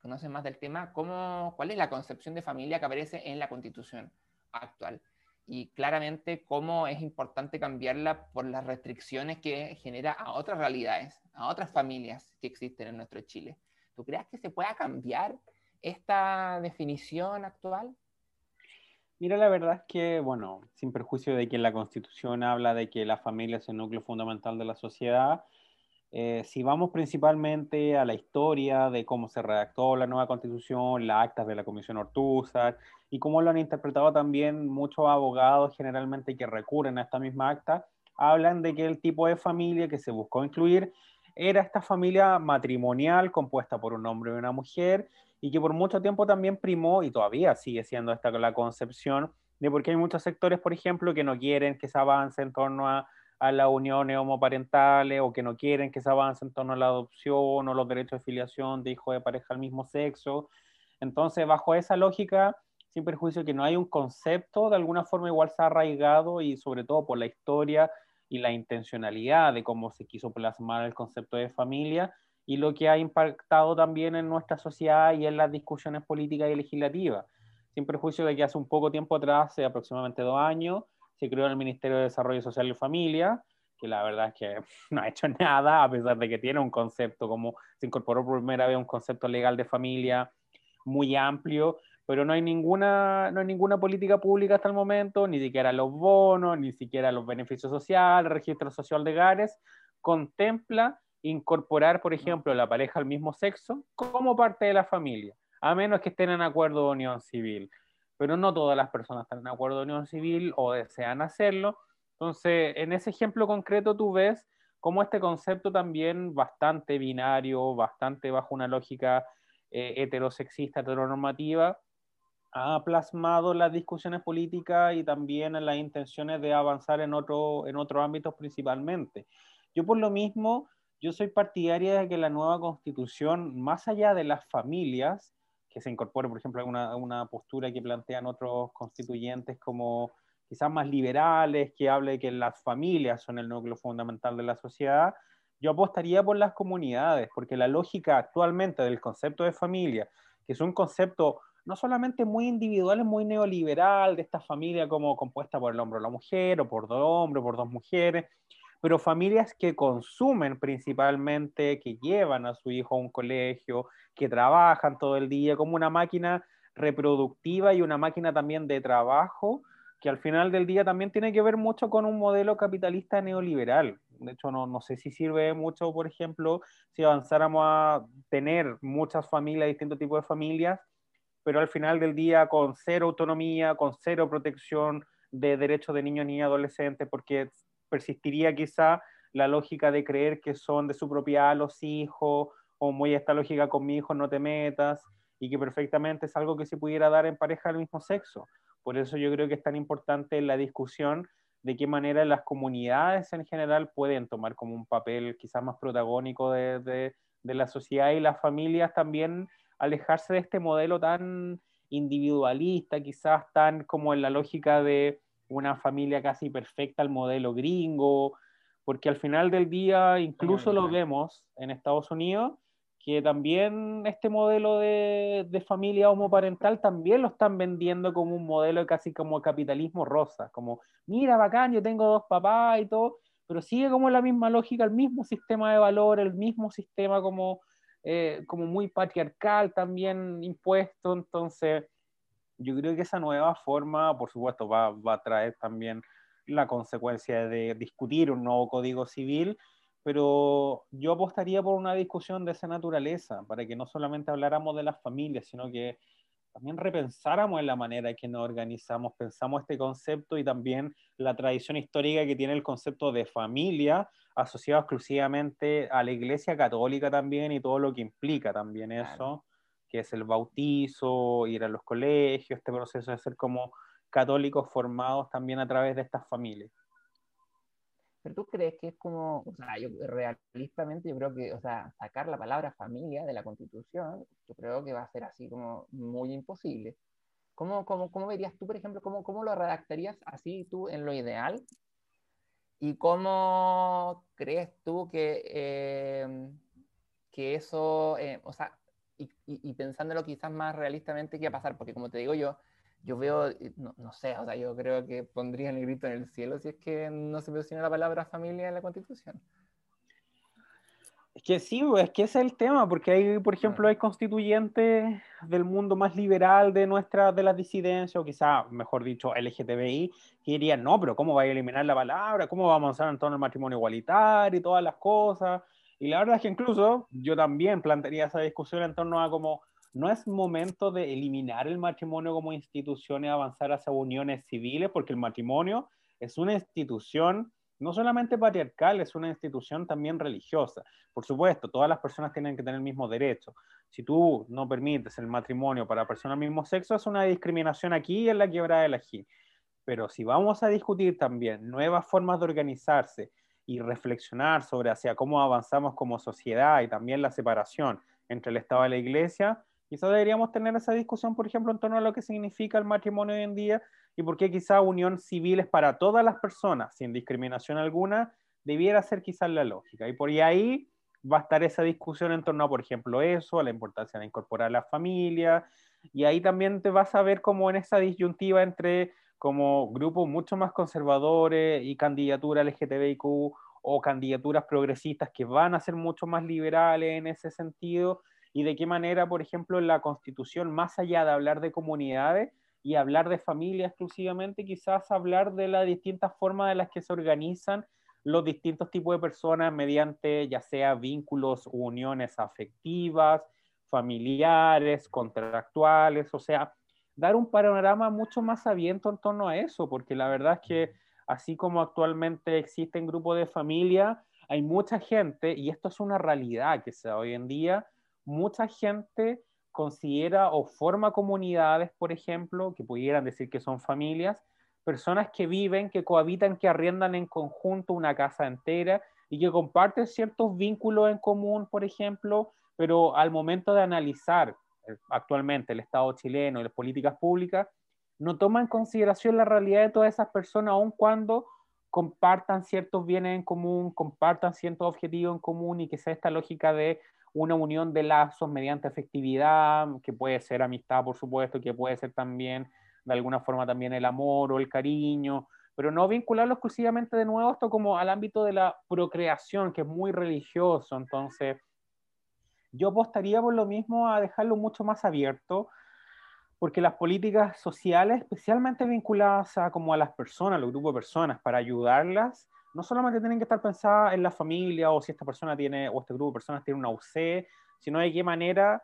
conoces más del tema, ¿cómo, ¿cuál es la concepción de familia que aparece en la constitución actual? Y claramente cómo es importante cambiarla por las restricciones que genera a otras realidades, a otras familias que existen en nuestro Chile. ¿Tú crees que se pueda cambiar esta definición actual? Mira, la verdad es que, bueno, sin perjuicio de que la Constitución habla de que la familia es el núcleo fundamental de la sociedad, eh, si vamos principalmente a la historia de cómo se redactó la nueva constitución, las actas de la Comisión Ortúzar y cómo lo han interpretado también muchos abogados generalmente que recurren a esta misma acta, hablan de que el tipo de familia que se buscó incluir era esta familia matrimonial compuesta por un hombre y una mujer y que por mucho tiempo también primó y todavía sigue siendo esta la concepción de porque hay muchos sectores, por ejemplo, que no quieren que se avance en torno a a las uniones homoparentales o que no quieren que se avance en torno a la adopción o los derechos de filiación de hijos de pareja al mismo sexo. Entonces, bajo esa lógica, sin perjuicio que no hay un concepto, de alguna forma igual se ha arraigado y sobre todo por la historia y la intencionalidad de cómo se quiso plasmar el concepto de familia y lo que ha impactado también en nuestra sociedad y en las discusiones políticas y legislativas. Sin perjuicio de que hace un poco tiempo atrás, hace aproximadamente dos años, se creó el Ministerio de Desarrollo Social y Familia, que la verdad es que no ha hecho nada, a pesar de que tiene un concepto, como se incorporó por primera vez un concepto legal de familia muy amplio, pero no hay ninguna, no hay ninguna política pública hasta el momento, ni siquiera los bonos, ni siquiera los beneficios sociales, el registro social de hogares, contempla incorporar, por ejemplo, la pareja al mismo sexo como parte de la familia, a menos que estén en acuerdo de unión civil. Pero no todas las personas están en acuerdo de unión civil o desean hacerlo. Entonces, en ese ejemplo concreto tú ves cómo este concepto también bastante binario, bastante bajo una lógica eh, heterosexista, heteronormativa, ha plasmado las discusiones políticas y también en las intenciones de avanzar en, otro, en otros ámbitos principalmente. Yo por lo mismo, yo soy partidaria de que la nueva constitución, más allá de las familias, que se incorpore, por ejemplo, a una, postura que plantean otros constituyentes como quizás más liberales, que hable que las familias son el núcleo fundamental de la sociedad, yo apostaría por las comunidades, porque la lógica actualmente del concepto de familia, que es un concepto no solamente muy individual, es muy neoliberal, de esta familia como compuesta por el hombre o la mujer, o por dos hombres, por dos mujeres, pero familias que consumen principalmente, que llevan a su hijo a un colegio, que trabajan todo el día, como una máquina reproductiva y una máquina también de trabajo, que al final del día también tiene que ver mucho con un modelo capitalista neoliberal. De hecho, no, no sé si sirve mucho, por ejemplo, si avanzáramos a tener muchas familias, distintos tipos de familias, pero al final del día con cero autonomía, con cero protección de derechos de niños, niñas, adolescentes, porque persistiría quizá la lógica de creer que son de su propiedad los hijos, o muy esta lógica con mi hijo no te metas, y que perfectamente es algo que se pudiera dar en pareja del mismo sexo. Por eso yo creo que es tan importante la discusión de qué manera las comunidades en general pueden tomar como un papel quizás más protagónico de, de, de la sociedad y las familias también alejarse de este modelo tan individualista, quizás tan como en la lógica de una familia casi perfecta, el modelo gringo, porque al final del día incluso lo vemos en Estados Unidos, que también este modelo de, de, familia homoparental también lo están vendiendo como un modelo casi como capitalismo rosa, como, mira, bacán, yo tengo dos papás y todo, pero sigue como la misma lógica, el mismo sistema de valor, el mismo sistema como eh, como muy patriarcal también impuesto, entonces yo creo que esa nueva forma, por supuesto, va, va a traer también la consecuencia de discutir un nuevo código civil, pero yo apostaría por una discusión de esa naturaleza, para que no solamente habláramos de las familias, sino que también repensáramos en la manera en que nos organizamos, pensamos este concepto y también la tradición histórica que tiene el concepto de familia asociado exclusivamente a la Iglesia Católica también y todo lo que implica también eso, que es el bautizo, ir a los colegios, este proceso de ser como católicos formados también a través de estas familias. Pero tú crees que es como, o sea, yo realistamente yo creo que, o sea, sacar la palabra familia de la constitución, yo creo que va a ser así como muy imposible. ¿Cómo, cómo, cómo verías tú, por ejemplo, cómo, cómo lo redactarías así tú en lo ideal? ¿Y cómo crees tú que, eh, que eso, eh, o sea, y, y, pensándolo quizás más realistamente, ¿qué va a pasar? Porque como te digo yo, yo veo, no, no, sé, o sea, yo creo que pondría el grito en el cielo si es que no se menciona la palabra familia en la Constitución. Es que sí, es que ese es el tema, porque hay, por ejemplo, hay constituyentes del mundo más liberal de nuestra, de las disidencias, o quizá, mejor dicho, LGTBI, que dirían, no, pero ¿cómo va a eliminar la palabra? ¿Cómo va a avanzar en torno al matrimonio igualitario y todas las cosas? Y la verdad es que incluso yo también plantearía esa discusión en torno a cómo no es momento de eliminar el matrimonio como institución y avanzar hacia uniones civiles, porque el matrimonio es una institución no solamente patriarcal, es una institución también religiosa. Por supuesto, todas las personas tienen que tener el mismo derecho. Si tú no permites el matrimonio para personas del mismo sexo, es una discriminación aquí en la quiebra de la G. Pero si vamos a discutir también nuevas formas de organizarse y reflexionar sobre hacia cómo avanzamos como sociedad y también la separación entre el Estado y la Iglesia, Quizás deberíamos tener esa discusión, por ejemplo, en torno a lo que significa el matrimonio hoy en día y por qué quizá unión civil es para todas las personas, sin discriminación alguna, debiera ser quizás la lógica. Y por ahí va a estar esa discusión en torno a, por ejemplo, eso, a la importancia de incorporar a la familia, y ahí también te vas a ver como en esa disyuntiva entre como grupos mucho más conservadores y candidaturas LGTBIQ o candidaturas progresistas que van a ser mucho más liberales en ese sentido, y de qué manera, por ejemplo, la constitución, más allá de hablar de comunidades y hablar de familia exclusivamente, quizás hablar de las distintas formas de las que se organizan los distintos tipos de personas mediante ya sea vínculos uniones afectivas, familiares, contractuales, o sea, dar un panorama mucho más abierto en torno a eso, porque la verdad es que así como actualmente existen grupos de familia, hay mucha gente, y esto es una realidad que se da hoy en día, mucha gente considera o forma comunidades, por ejemplo, que pudieran decir que son familias, personas que viven, que cohabitan, que arriendan en conjunto una casa entera y que comparten ciertos vínculos en común, por ejemplo, pero al momento de analizar actualmente el Estado chileno y las políticas públicas, no toma en consideración la realidad de todas esas personas, aun cuando compartan ciertos bienes en común, compartan ciertos objetivos en común y que sea esta lógica de una unión de lazos mediante afectividad, que puede ser amistad, por supuesto, que puede ser también de alguna forma también el amor o el cariño, pero no vincularlo exclusivamente de nuevo esto como al ámbito de la procreación, que es muy religioso. Entonces, yo apostaría por lo mismo a dejarlo mucho más abierto, porque las políticas sociales, especialmente vinculadas a, como a las personas, los grupos de personas, para ayudarlas, no solamente tienen que estar pensadas en la familia o si esta persona tiene, o este grupo de personas tiene una UC, sino de qué manera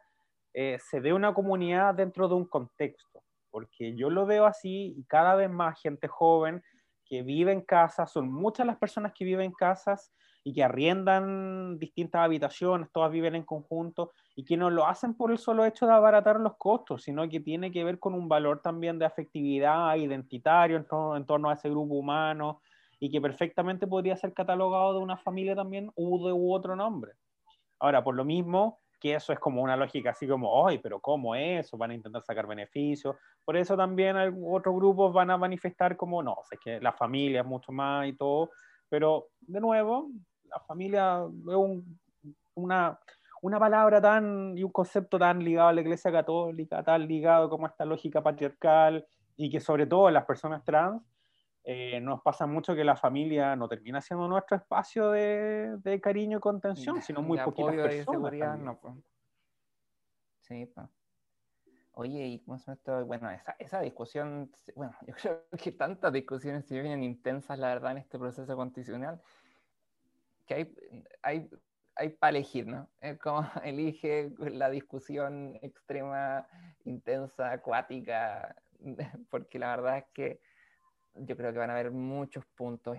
eh, se ve una comunidad dentro de un contexto. Porque yo lo veo así y cada vez más gente joven que vive en casas, son muchas las personas que viven en casas y que arriendan distintas habitaciones, todas viven en conjunto y que no lo hacen por el solo hecho de abaratar los costos, sino que tiene que ver con un valor también de afectividad identitario en, en torno a ese grupo humano y que perfectamente podría ser catalogado de una familia también u de u otro nombre. Ahora, por lo mismo, que eso es como una lógica así como, ay, pero ¿cómo es? O van a intentar sacar beneficios. Por eso también otros grupos van a manifestar como, no, es que la familia es mucho más y todo, pero de nuevo, la familia es una, una palabra tan y un concepto tan ligado a la Iglesia Católica, tan ligado como esta lógica patriarcal y que sobre todo las personas trans eh, nos pasa mucho que la familia no termina siendo nuestro espacio de, de cariño y contención, sino muy poquitas personas. No, pues. Sí, pues. Oye, y cómo esto? Bueno, esa, esa, discusión, bueno, yo creo que tantas discusiones se vienen intensas, la verdad, en este proceso constitucional, que hay, hay, hay para elegir, ¿no? Es como elige la discusión extrema, intensa, acuática, porque la verdad es que yo creo que van a haber muchos puntos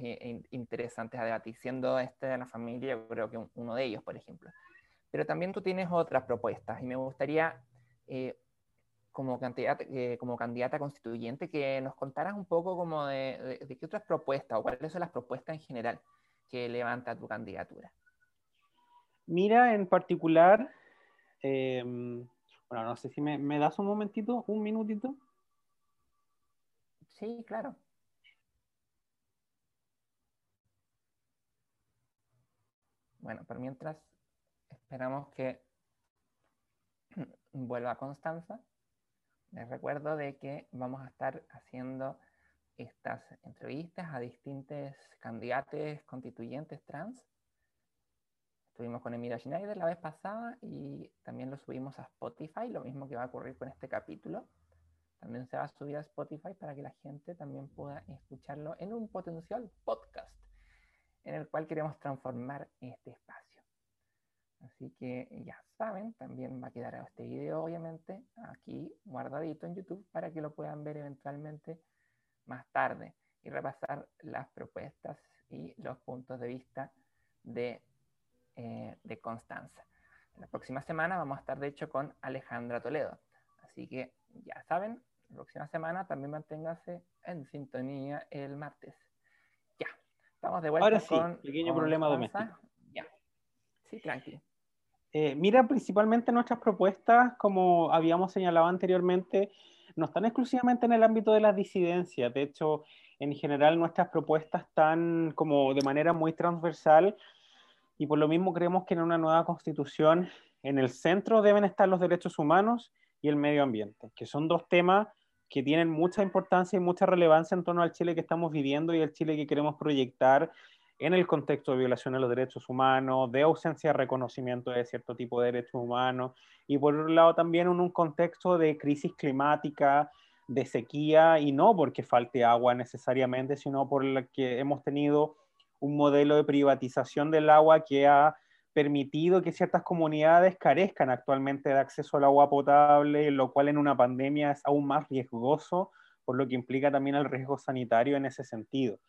interesantes a debatir, siendo este de la familia, yo creo que uno de ellos, por ejemplo. Pero también tú tienes otras propuestas y me gustaría, eh, como, candidata, eh, como candidata constituyente, que nos contaras un poco como de, qué otras propuestas o cuáles son las propuestas en general que levanta tu candidatura. Mira, en particular, em, bueno, no sé si me, me das un momentito, un minutito. Sí, claro. Bueno, por mientras esperamos que vuelva Constanza. Les recuerdo de que vamos a estar haciendo estas entrevistas a distintos candidatos constituyentes trans. Estuvimos con Emilia Schneider la vez pasada y también lo subimos a Spotify, lo mismo que va a ocurrir con este capítulo. También se va a subir a Spotify para que la gente también pueda escucharlo en un potencial podcast en el cual queremos transformar este espacio. Así que ya saben, también va a quedar este video obviamente aquí guardadito en YouTube para que lo puedan ver eventualmente más tarde y repasar las propuestas y los puntos de vista de, eh, de Constanza. La próxima semana vamos a estar de hecho con Alejandra Toledo. Así que ya saben, la próxima semana también manténgase en sintonía el martes. Estamos de vuelta Ahora sí, pequeño problema doméstico. Ya. Sí, tranqui. Eh, mira, principalmente nuestras propuestas, como habíamos señalado anteriormente, no están exclusivamente en el ámbito de las disidencias. De hecho, en general nuestras propuestas están como de manera muy transversal y por lo mismo creemos que en una nueva constitución en el centro deben estar los derechos humanos y el medio ambiente, que son dos temas que tienen mucha importancia y mucha relevancia en torno al Chile que estamos viviendo y al Chile que queremos proyectar en el contexto de violación de los derechos humanos, de ausencia de reconocimiento de cierto tipo de derechos humanos, y por otro lado también en un contexto de crisis climática, de sequía, y no porque falte agua necesariamente, sino por la que hemos tenido un modelo de privatización del agua que ha permitido que ciertas comunidades carezcan actualmente de acceso al agua potable, lo cual en una pandemia es aún más riesgoso, por lo que implica también el riesgo sanitario en ese sentido.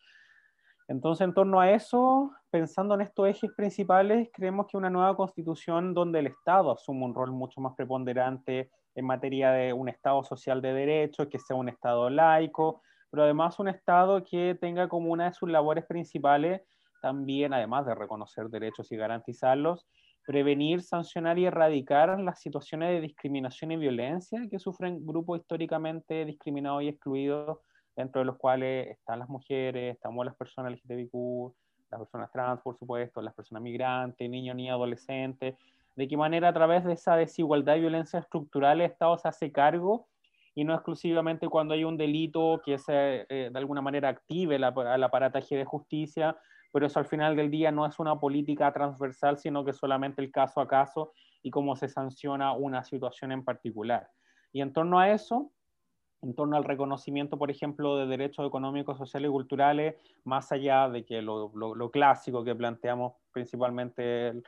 Entonces, en torno a eso, pensando en estos ejes principales, creemos que una nueva constitución donde el Estado asuma un rol mucho más preponderante en materia de un Estado social de derechos, que sea un Estado laico, pero además un Estado que tenga como una de sus labores principales también, además de reconocer derechos y garantizarlos, prevenir, sancionar y erradicar las situaciones de discriminación y violencia que sufren grupos históricamente discriminados y excluidos dentro de los cuales están las mujeres, estamos las personas LGTBIQ, las personas trans, por supuesto, las personas migrantes, niños, ni adolescentes, de qué manera a través de esa desigualdad y violencia estructural el Estado se hace cargo y no exclusivamente cuando hay un delito que se, eh, de alguna manera active el aparataje de justicia, pero eso al final del día no es una política transversal, sino que solamente el caso a caso y cómo se sanciona una situación en particular. Y en torno a eso, en torno al reconocimiento, por ejemplo, de derechos económicos, sociales y culturales, más allá de que lo, clásico que planteamos principalmente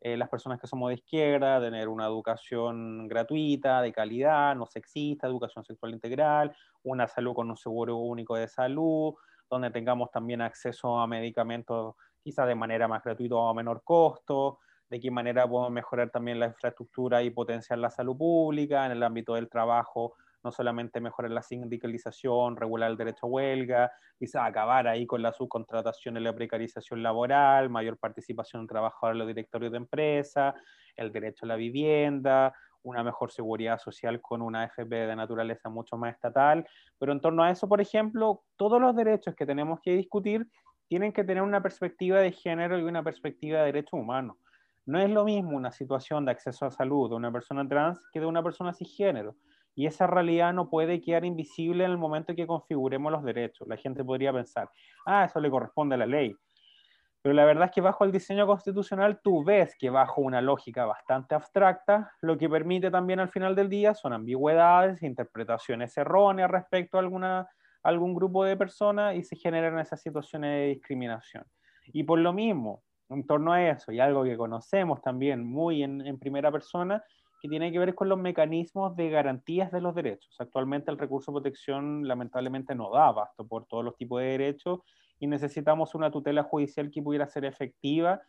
eh, las personas que somos de izquierda, tener una educación gratuita, de calidad, no sexista, educación sexual integral, una salud con un seguro único de salud, donde tengamos también acceso a medicamentos quizás de manera más gratuita o a menor costo, de qué manera podemos mejorar también la infraestructura y potenciar la salud pública en el ámbito del trabajo, no solamente mejorar la sindicalización, regular el derecho a huelga, quizás acabar ahí con la subcontratación y la precarización laboral, mayor participación del trabajador en los directorios de empresa, el derecho a la vivienda, una mejor seguridad social con una FP de naturaleza mucho más estatal. Pero en torno a eso, por ejemplo, todos los derechos que tenemos que discutir tienen que tener una perspectiva de género y una perspectiva de derechos humanos. No es lo mismo una situación de acceso a salud de una persona trans que de una persona cisgénero. Y esa realidad no puede quedar invisible en el momento que configuremos los derechos. La gente podría pensar, ah, eso le corresponde a la ley. Pero la verdad es que bajo el diseño constitucional tú ves que bajo una lógica bastante abstracta, lo que permite también al final del día son ambigüedades, interpretaciones erróneas respecto a alguna, algún grupo de personas y se generan esas situaciones de discriminación. Y por lo mismo, en torno a eso, y algo que conocemos también muy en, en primera persona, que tiene que ver con los mecanismos de garantías de los derechos. Actualmente el recurso de protección lamentablemente no da abasto por todos los tipos de derechos y necesitamos una tutela judicial que pudiera ser efectiva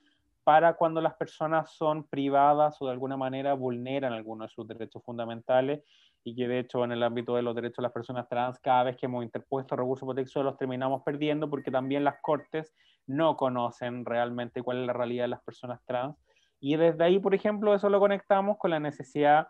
para cuando las personas son privadas o de alguna manera vulneran algunos de sus derechos fundamentales y que de hecho en el ámbito de los derechos de las personas trans, cada vez que hemos interpuesto recursos de protección los terminamos perdiendo porque también las cortes no conocen realmente cuál es la realidad de las personas trans y desde ahí, por ejemplo, eso lo conectamos con la necesidad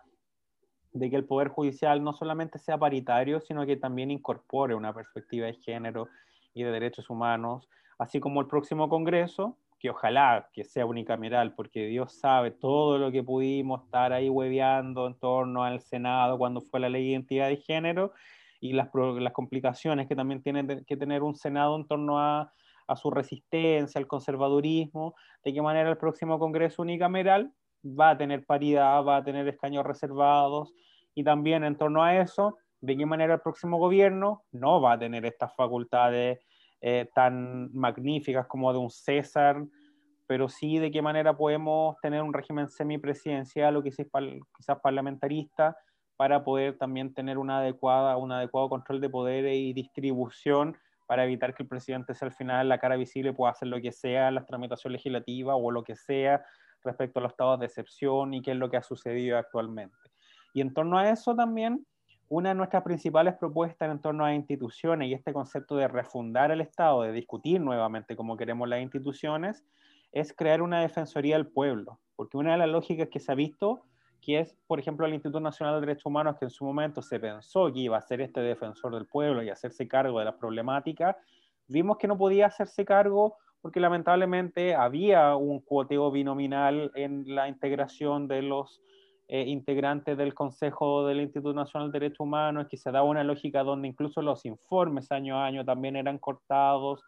de que el Poder Judicial no solamente sea paritario, sino que también incorpore una perspectiva de género y de derechos humanos, así como el próximo Congreso, que ojalá que sea unicameral, porque Dios sabe todo lo que pudimos estar ahí hueveando en torno al Senado cuando fue la ley de identidad de género y las, las complicaciones que también tiene que tener un Senado en torno a a su resistencia, al conservadurismo, de qué manera el próximo Congreso unicameral va a tener paridad, va a tener escaños reservados. Y también en torno a eso, de qué manera el próximo gobierno no va a tener estas facultades eh, tan magníficas como de un César, pero sí de qué manera podemos tener un régimen semipresidencial o quizás, quizás parlamentarista para poder también tener una adecuada, un adecuado control de poder y distribución para evitar que el presidente sea al final la cara visible pueda hacer lo que sea la tramitación legislativa o lo que sea respecto a los estados de excepción y qué es lo que ha sucedido actualmente. Y en torno a eso también, una de nuestras principales propuestas en torno a instituciones y este concepto de refundar el Estado, de discutir nuevamente cómo queremos las instituciones, es crear una defensoría del pueblo, porque una de las lógicas que se ha visto que es, por ejemplo, el Instituto Nacional de Derechos Humanos, que en su momento se pensó que iba a ser este defensor del pueblo y hacerse cargo de las problemáticas, vimos que no podía hacerse cargo porque lamentablemente había un cuoteo binominal en la integración de los eh, integrantes del Consejo del Instituto Nacional de Derechos Humanos, que se daba una lógica donde incluso los informes año a año también eran cortados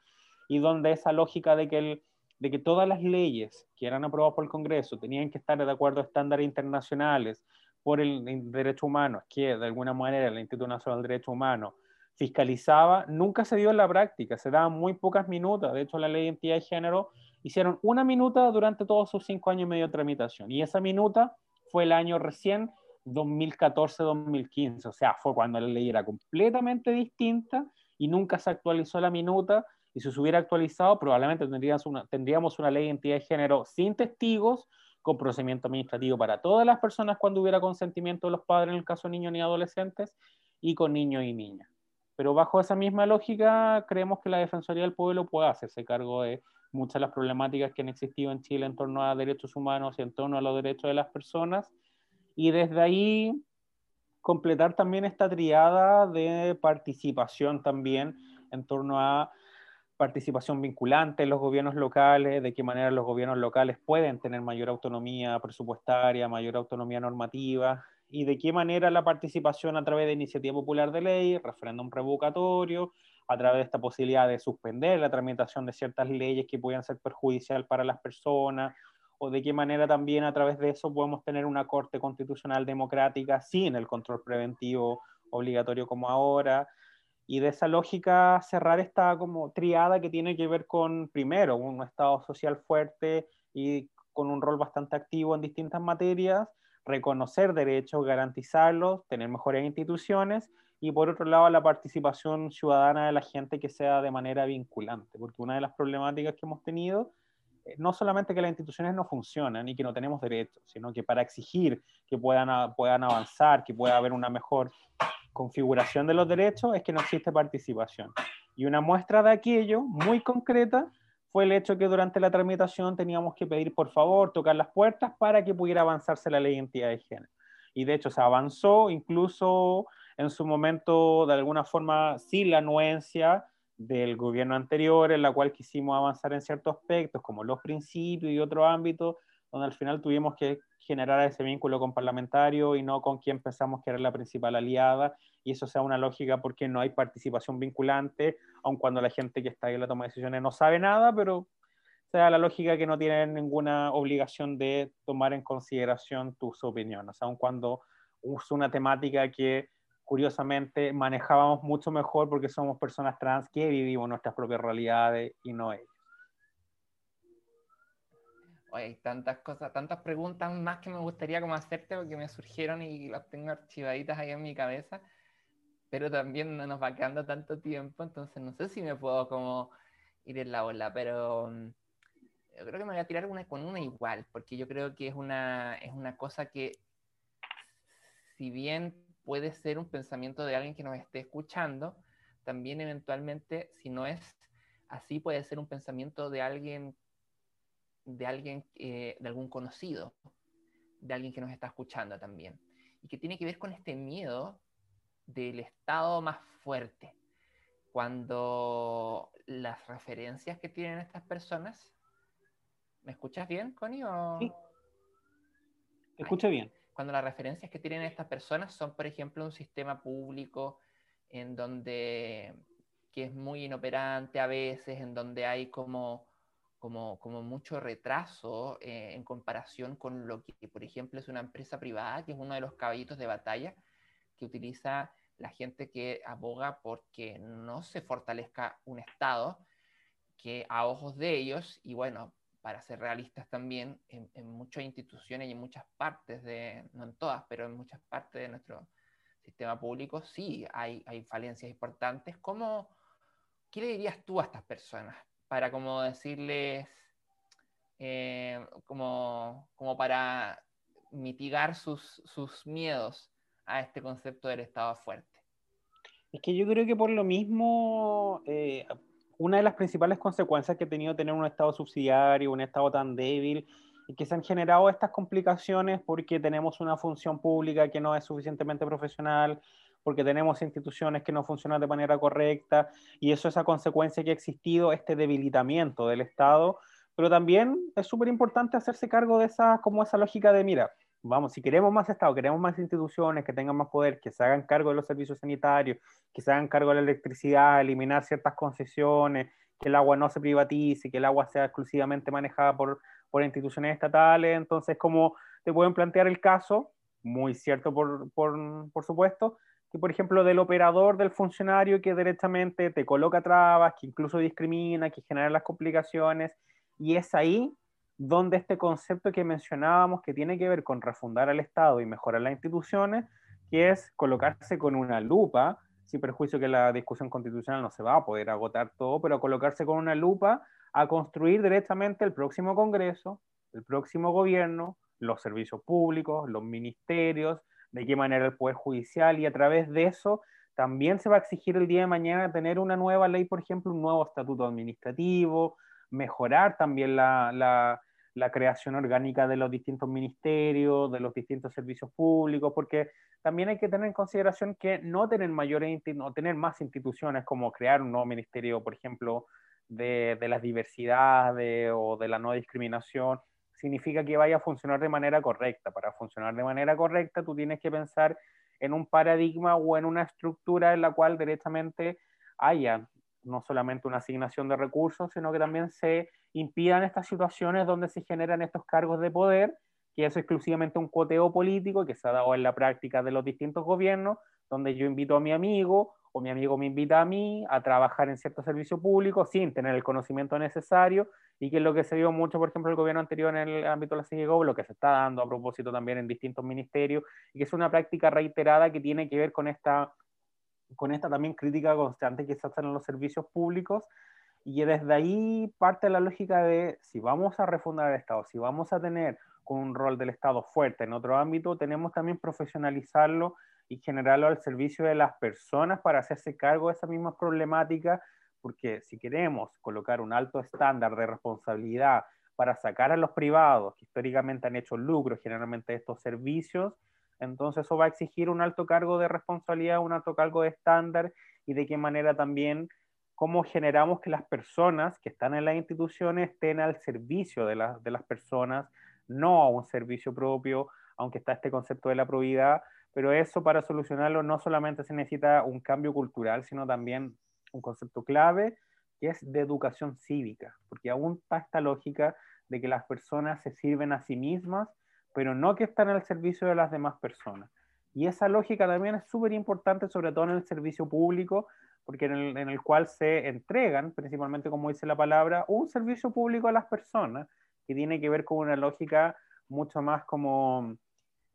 y donde esa lógica de que, el, de que todas las leyes que eran aprobadas por el Congreso tenían que estar de acuerdo a estándares internacionales por el derecho humano, que de alguna manera el Instituto Nacional del Derecho Humano fiscalizaba, nunca se dio en la práctica, se daban muy pocas minutas. De hecho, la ley de identidad de género hicieron una minuta durante todos sus cinco años y medio de tramitación. Y esa minuta fue el año recién 2014-2015, o sea, fue cuando la ley era completamente distinta y nunca se actualizó la minuta y si se hubiera actualizado probablemente tendríamos una, tendríamos una ley de identidad de género sin testigos, con procedimiento administrativo para todas las personas cuando hubiera consentimiento de los padres en el caso de niños ni adolescentes y con niños y niñas. Pero bajo esa misma lógica creemos que la Defensoría del Pueblo puede hacerse cargo de muchas de las problemáticas que han existido en Chile en torno a derechos humanos y en torno a los derechos de las personas y desde ahí completar también esta triada de participación también en torno a participación vinculante en los gobiernos locales, de qué manera los gobiernos locales pueden tener mayor autonomía presupuestaria, mayor autonomía normativa, y de qué manera la participación a través de iniciativa popular de ley, referéndum revocatorio, a través de esta posibilidad de suspender la tramitación de ciertas leyes que puedan ser perjudicial para las personas, o de qué manera también a través de eso podemos tener una Corte Constitucional democrática sin el control preventivo obligatorio como ahora. Y de esa lógica cerrar esta como triada que tiene que ver con, primero, un Estado social fuerte y con un rol bastante activo en distintas materias, reconocer derechos, garantizarlos, tener mejores instituciones y por otro lado la participación ciudadana de la gente que sea de manera vinculante, porque una de las problemáticas que hemos tenido eh, no solamente que las instituciones no funcionan y que no tenemos derechos, sino que para exigir que puedan, puedan avanzar, que pueda haber una mejor configuración de los derechos, es que no existe participación. Y una muestra de aquello muy concreta fue el hecho que durante la tramitación teníamos que pedir por favor tocar las puertas para que pudiera avanzarse la ley de identidad de género. Y de hecho se avanzó, incluso en su momento, de alguna forma, sin la anuencia, del gobierno anterior, en la cual quisimos avanzar en ciertos aspectos, como los principios y otros ámbitos, donde al final tuvimos que generar ese vínculo con parlamentario y no con quien pensamos que era la principal aliada, y eso sea una lógica porque no hay participación vinculante, aun cuando la gente que está ahí en la toma de decisiones no sabe nada, pero sea la lógica que no tienen ninguna obligación de tomar en consideración tus opiniones, aun cuando es una temática que curiosamente manejábamos mucho mejor porque somos personas trans que vivimos nuestras propias realidades y no ellos. Hay tantas cosas, tantas preguntas más que me gustaría como hacerte porque me surgieron y las tengo archivaditas ahí en mi cabeza, pero también no nos va quedando tanto tiempo, entonces no sé si me puedo como ir en la ola, pero mm, yo creo que me voy a tirar una con una igual, porque yo creo que es una, es una cosa que si bien puede ser un pensamiento de alguien que nos esté escuchando, también eventualmente, si no es así, puede ser un pensamiento de alguien, de alguien, eh, de algún conocido, de alguien que nos está escuchando también, y que tiene que ver con este miedo del estado más fuerte, cuando las referencias que tienen estas personas, ¿me escuchas bien, Connie? Sí. Te escucho bien cuando las referencias que tienen estas personas son, por ejemplo, un sistema público en donde que es muy inoperante a veces, en donde hay como, como, como mucho retraso eh, en comparación con lo que, por ejemplo, es una empresa privada, que es uno de los caballitos de batalla que utiliza la gente que aboga porque no se fortalezca un Estado que a ojos de ellos, y bueno, para ser realistas también, en, muchas instituciones y en muchas partes de, no en todas, pero en muchas partes de nuestro sistema público, sí hay, hay falencias importantes. ¿Cómo, ¿Qué le dirías tú a estas personas para como decirles, eh, como, como para mitigar sus, sus miedos a este concepto del Estado fuerte? Es que yo creo que por lo mismo, eh, una de las principales consecuencias que ha tenido tener un Estado subsidiario, un Estado tan débil, y que se han generado estas complicaciones porque tenemos una función pública que no es suficientemente profesional, porque tenemos instituciones que no funcionan de manera correcta, y eso es a consecuencia que ha existido este debilitamiento del Estado, pero también es súper importante hacerse cargo de esa, como esa lógica de, mira, vamos, si queremos más Estado, queremos más instituciones que tengan más poder, que se hagan cargo de los servicios sanitarios, que se hagan cargo de la electricidad, eliminar ciertas concesiones, que el agua no se privatice, que el agua sea exclusivamente manejada por, por instituciones estatales. Entonces, como te pueden plantear el caso, muy cierto por, por, por supuesto, que por ejemplo del operador, del funcionario que directamente te coloca trabas, que incluso discrimina, que genera las complicaciones, y es ahí donde este concepto que mencionábamos, que tiene que ver con refundar al Estado y mejorar las instituciones, que es colocarse con una lupa, sin perjuicio que la discusión constitucional no se va a poder agotar todo, pero colocarse con una lupa a construir directamente el próximo Congreso, el próximo gobierno, los servicios públicos, los ministerios, de qué manera el Poder Judicial y a través de eso también se va a exigir el día de mañana tener una nueva ley, por ejemplo, un nuevo estatuto administrativo, mejorar también la, la, creación orgánica de los distintos ministerios, de los distintos servicios públicos, porque también hay que tener en consideración que no tener mayores, no tener más instituciones como crear un nuevo ministerio, por ejemplo, de, de las diversidades o de la no discriminación, significa que vaya a funcionar de manera correcta. Para funcionar de manera correcta, tú tienes que pensar en un paradigma o en una estructura en la cual directamente haya no solamente una asignación de recursos, sino que también se impidan estas situaciones donde se generan estos cargos de poder, que es exclusivamente un coteo político que se ha dado en la práctica de los distintos gobiernos, donde yo invito a mi amigo o mi amigo me invita a mí a trabajar en cierto servicio público sin tener el conocimiento necesario y que es lo que se vio mucho, por ejemplo, el gobierno anterior en el ámbito de la CIGO, lo que se está dando a propósito también en distintos ministerios, y que es una práctica reiterada que tiene que ver con esta, con esta también crítica constante que se hace en los servicios públicos, y desde ahí parte la lógica de si vamos a refundar el Estado, si vamos a tener con un rol del Estado fuerte en otro ámbito, tenemos también profesionalizarlo y generarlo al servicio de las personas para hacerse cargo de esas mismas problemáticas, porque si queremos colocar un alto estándar de responsabilidad para sacar a los privados que históricamente han hecho lucro generalmente de estos servicios, entonces eso va a exigir un alto cargo de responsabilidad, un alto cargo de estándar y de qué manera también cómo generamos que las personas que están en las instituciones estén al servicio de, de las personas, no a un servicio propio, aunque está este concepto de la probidad, pero eso para solucionarlo no solamente se necesita un cambio cultural, sino también un concepto clave que es de educación cívica, porque aún está esta lógica de que las personas se sirven a sí mismas, pero no que están al servicio de las demás personas. Y esa lógica también es súper importante, sobre todo en el servicio público, porque en el, en el, cual se entregan, principalmente como dice la palabra, un servicio público a las personas, que tiene que ver con una lógica mucho más como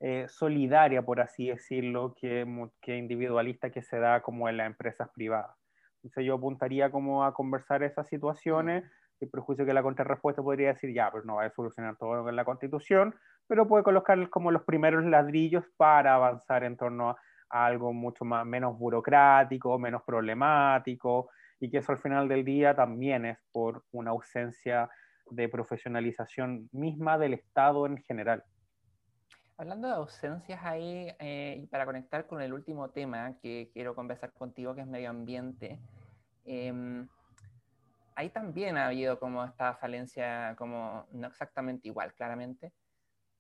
eh, solidaria, por así decirlo, que, que, individualista que se da como en las empresas privadas. Entonces yo apuntaría como a conversar esas situaciones, y prejuicio que la contrarrespuesta podría decir, ya, pues no va a solucionar todo en la constitución, pero puede colocar como los primeros ladrillos para avanzar en torno a, algo mucho más, menos burocrático, menos problemático, y que eso al final del día también es por una ausencia de profesionalización misma del Estado en general. Hablando de ausencias ahí, eh, y para conectar con el último tema que quiero conversar contigo, que es medio ambiente, em, ahí también ha habido como esta falencia, como no exactamente igual, claramente,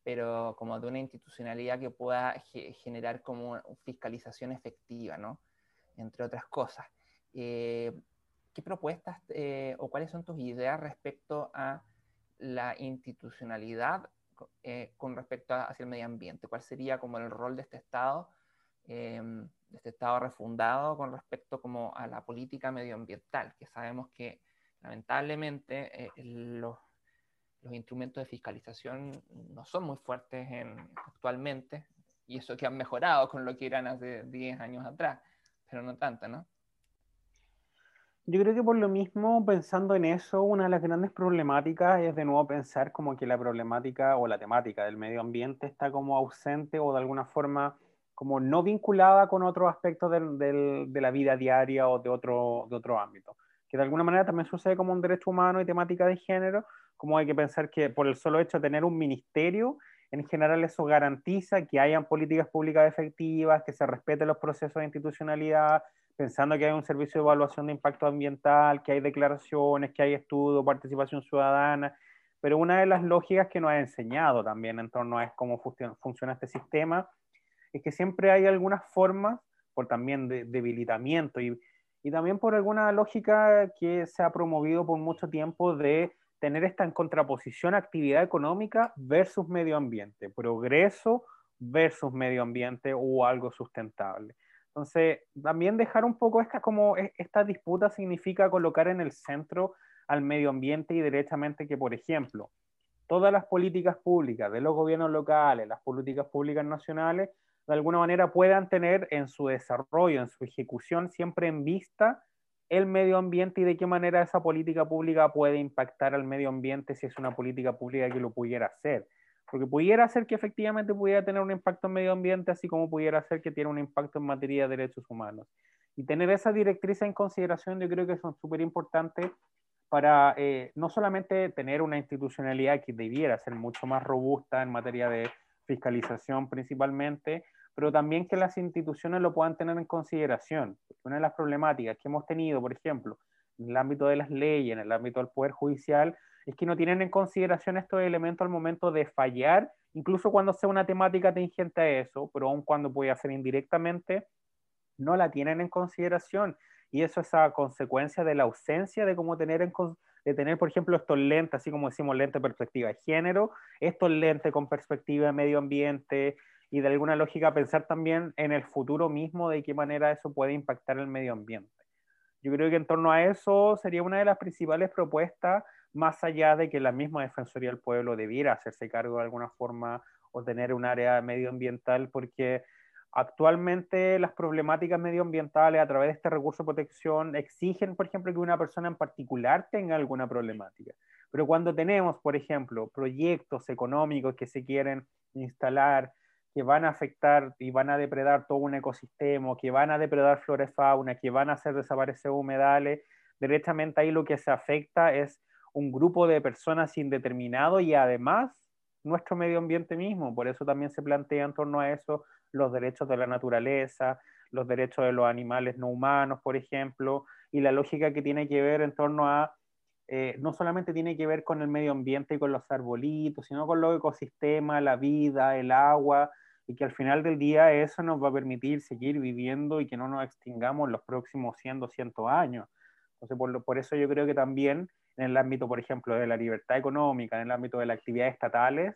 pero como de una institucionalidad que pueda generar como fiscalización efectiva, ¿no? Entre otras cosas. Eh, ¿Qué propuestas o cuáles son tus ideas respecto a la institucionalidad eh, con respecto a, hacia el medio ambiente? ¿Cuál sería como el rol de este Estado, em, de este Estado refundado con respecto como a la política medioambiental? Que sabemos que lamentablemente eh, los, los, instrumentos de fiscalización no son muy fuertes en, actualmente, y eso que han mejorado con lo que eran hace 10 años atrás, pero no tanto, ¿no? Yo creo que por lo mismo, pensando en eso, una de las grandes problemáticas es de nuevo pensar como que la problemática o la temática del medio ambiente está como ausente o de alguna forma como no vinculada con otros aspectos de la vida diaria o de otro, de otro ámbito. Que de alguna manera también sucede como un derecho humano y temática de género, como hay que pensar que por el solo hecho de tener un ministerio, en general eso garantiza que hayan políticas públicas efectivas, que se respeten los procesos de institucionalidad, pensando que hay un servicio de evaluación de impacto ambiental, que hay declaraciones, que hay estudios, participación ciudadana, pero una de las lógicas que nos ha enseñado también en torno a cómo funciona este sistema es que siempre hay algunas formas, por también de debilitamiento y, y también por alguna lógica que se ha promovido por mucho tiempo de tener esta en contraposición actividad económica versus medio ambiente, progreso versus medio ambiente o algo sustentable. Entonces, también dejar un poco esta, como e, esta disputa significa colocar en el centro al medio ambiente y derechamente que, por ejemplo, todas las políticas públicas de los gobiernos locales, las políticas públicas nacionales, de alguna manera puedan tener en su desarrollo, en su ejecución, siempre en vista el medio ambiente y de qué manera esa política pública puede impactar al medio ambiente si es una política pública que lo pudiera hacer. Porque pudiera ser que efectivamente pudiera tener un impacto en medio ambiente, así como pudiera ser que tiene un impacto en materia de derechos humanos. Y tener esa directriz en consideración yo creo que son súper importantes para eh, no solamente tener una institucionalidad que debiera ser mucho más robusta en materia de fiscalización principalmente, pero también que las instituciones lo puedan tener en consideración. Una de las problemáticas que hemos tenido, por ejemplo, en el ámbito de las leyes, en el ámbito del Poder Judicial, es que no tienen en consideración estos elementos al momento de fallar, incluso cuando sea una temática tangente a eso, pero aun cuando puede ser indirectamente, no la tienen en consideración. Y eso es a consecuencia de la ausencia de cómo tener en de tener, por ejemplo, estos lentes, así como decimos, lentes de perspectiva de género, estos lentes con perspectiva de medio ambiente, y de alguna lógica pensar también en el futuro mismo de qué manera eso puede impactar el medio ambiente. Yo creo que en torno a eso sería una de las principales propuestas, más allá de que la misma Defensoría del Pueblo debiera hacerse cargo de alguna forma o tener un área medioambiental, porque actualmente las problemáticas medioambientales a través de este recurso de protección exigen, por ejemplo, que una persona en particular tenga alguna problemática. Pero cuando tenemos, por ejemplo, proyectos económicos que se quieren instalar, que van a afectar y van a depredar todo un ecosistema, que van a depredar flora y fauna, que van a hacer desaparecer humedales, directamente ahí lo que se afecta es un grupo de personas indeterminado y además nuestro medio ambiente mismo. Por eso también se plantea en torno a eso los derechos de la naturaleza, los derechos de los animales no humanos, por ejemplo, y la lógica que tiene que ver en torno a, eh, no solamente tiene que ver con el medio ambiente y con los arbolitos, sino con los ecosistemas, la vida, el agua, y que al final del día eso nos va a permitir seguir viviendo y que no nos extingamos en los próximos 100, 200 años. Entonces, por, por eso yo creo que también en el ámbito, por ejemplo, de la libertad económica, en el ámbito de las actividades estatales,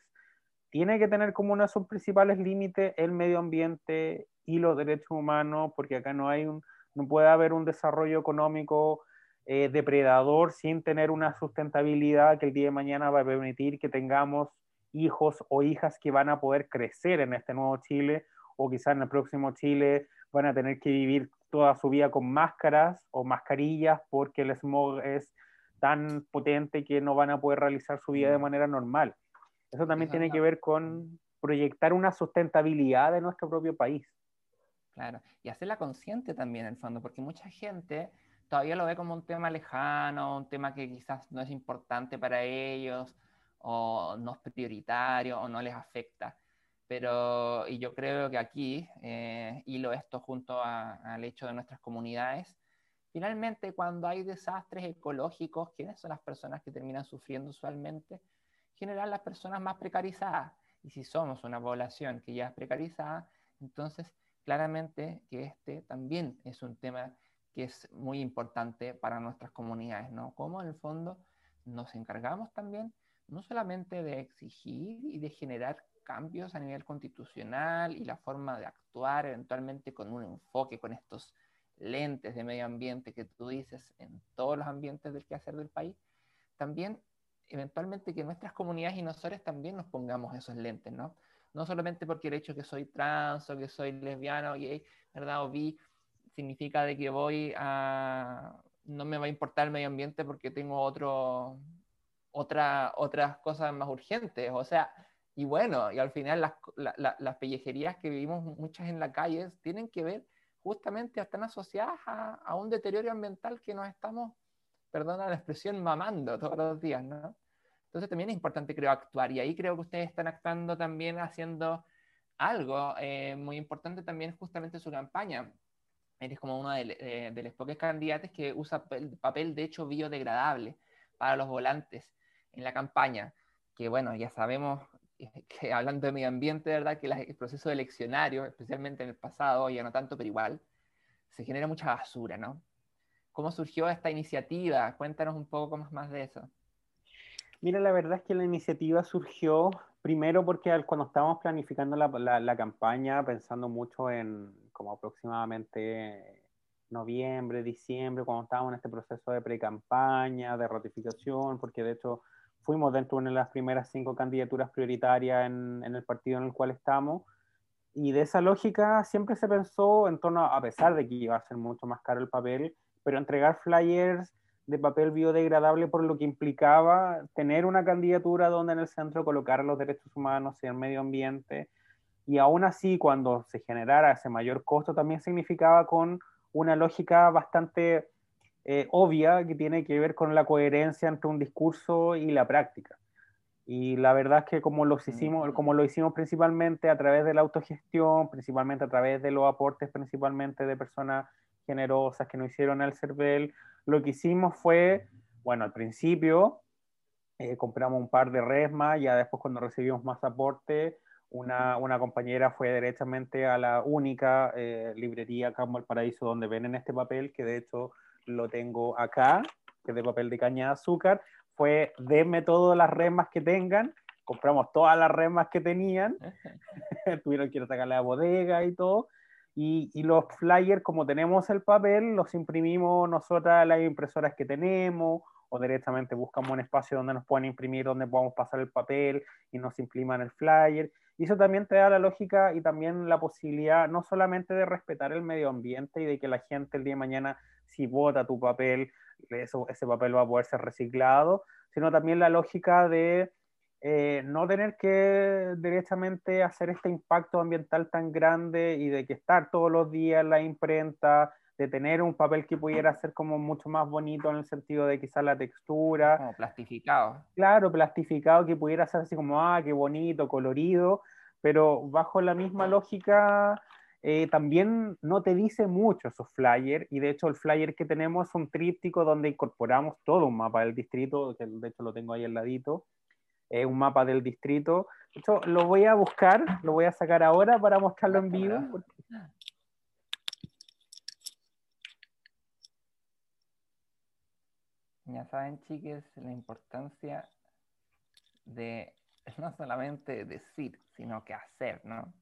tiene que tener como uno de sus principales límites el medio ambiente y los derechos humanos, porque acá no hay un, no puede haber un desarrollo económico eh, depredador sin tener una sustentabilidad que el día de mañana va a permitir que tengamos hijos o hijas que van a poder crecer en este nuevo Chile o quizás en el próximo Chile van a tener que vivir toda su vida con máscaras o mascarillas porque el smog es tan potente que no van a poder realizar su vida de manera normal. Eso también tiene que ver con proyectar una sustentabilidad de nuestro propio país. Claro, y hacerla consciente también en el fondo, porque mucha gente todavía lo ve como un tema lejano, un tema que quizás no es importante para ellos, o no es prioritario o no les afecta. Pero, y yo creo que aquí, eh, hilo esto junto al hecho de nuestras comunidades, finalmente cuando hay desastres ecológicos, ¿quiénes son las personas que terminan sufriendo usualmente? En general las personas más precarizadas. Y si somos una población que ya es precarizada, entonces claramente que este también es un tema que es muy importante para nuestras comunidades, ¿no? Como en el fondo nos encargamos también no solamente de exigir y de generar cambios a nivel constitucional y la forma de actuar eventualmente con un enfoque, con estos lentes de medio ambiente que tú dices en todos los ambientes del quehacer del país, también eventualmente que nuestras comunidades y nosotros también nos pongamos esos lentes, ¿no? No solamente porque el hecho que soy trans o que soy lesbiana o gay, ¿verdad? O bi, significa de que voy a... no me va a importar el medio ambiente porque tengo otro, otra, otras cosas más urgentes. O sea, y bueno, y al final las, las pellejerías que vivimos muchas en la calle tienen que ver justamente, están asociadas a, a, un deterioro ambiental que nos estamos, perdona la expresión, mamando todos los días, ¿no? Entonces también es importante, creo, actuar. Y ahí creo que ustedes están actuando también haciendo algo eh, muy importante también justamente su campaña. Eres como uno de, de, los pocos candidatos que usa el papel de hecho biodegradable para los volantes en la campaña. que bueno, ya sabemos que hablando de medio ambiente, ¿verdad? Que el proceso eleccionario, especialmente en el pasado, ya no tanto, pero igual, se genera mucha basura, ¿no? ¿Cómo surgió esta iniciativa? Cuéntanos un poco más de eso. Mira, la verdad es que la iniciativa surgió primero porque cuando estábamos planificando la, la, campaña, pensando mucho en como aproximadamente noviembre, diciembre, cuando estábamos en este proceso de pre-campaña, de ratificación, porque de hecho fuimos dentro de las primeras cinco candidaturas prioritarias en, en el partido en el cual estamos. Y de esa lógica siempre se pensó en torno, a pesar de que iba a ser mucho más caro el papel, pero entregar flyers de papel biodegradable por lo que implicaba tener una candidatura donde en el centro colocar los derechos humanos y el medio ambiente. Y aún así, cuando se generara ese mayor costo, también significaba con una lógica bastante eh, obvia que tiene que ver con la coherencia entre un discurso y la práctica. Y la verdad es que como, los hicimos, como lo hicimos principalmente a través de la autogestión, principalmente a través de los aportes principalmente de personas generosas que nos hicieron el CERVEL, lo que hicimos fue, bueno, al principio eh, compramos un par de resmas, ya después cuando recibimos más aporte, una, una, compañera fue directamente a la única eh, librería Campo el Paraíso donde ven este papel, que de hecho lo tengo acá, que es de papel de caña de azúcar, fue denme todas las resmas que tengan, compramos todas las resmas que tenían, tuvieron que ir a sacar la bodega y todo, y, y, los flyers, como tenemos el papel, los imprimimos nosotras las impresoras que tenemos, o directamente buscamos un espacio donde nos puedan imprimir, donde podamos pasar el papel y nos impriman el flyer. Y eso también te da la lógica y también la posibilidad no solamente de respetar el medio ambiente y de que la gente el día de mañana, si vota tu papel, eso, ese papel va a poder ser reciclado, sino también la lógica de eh, no tener que directamente hacer este impacto ambiental tan grande y de que estar todos los días en la imprenta, de tener un papel que pudiera ser como mucho más bonito en el sentido de quizás la textura. Como plastificado. Claro, plastificado, que pudiera ser así como, ah, qué bonito, colorido, pero bajo la misma lógica eh, también no te dice mucho esos flyers y de hecho el flyer que tenemos es un tríptico donde incorporamos todo un mapa del distrito, que de hecho lo tengo ahí al ladito, es un mapa del distrito. Esto lo voy a buscar, lo voy a sacar ahora para mostrarlo en vivo. Ya saben, chiques, la importancia de no solamente decir, sino que hacer, ¿no?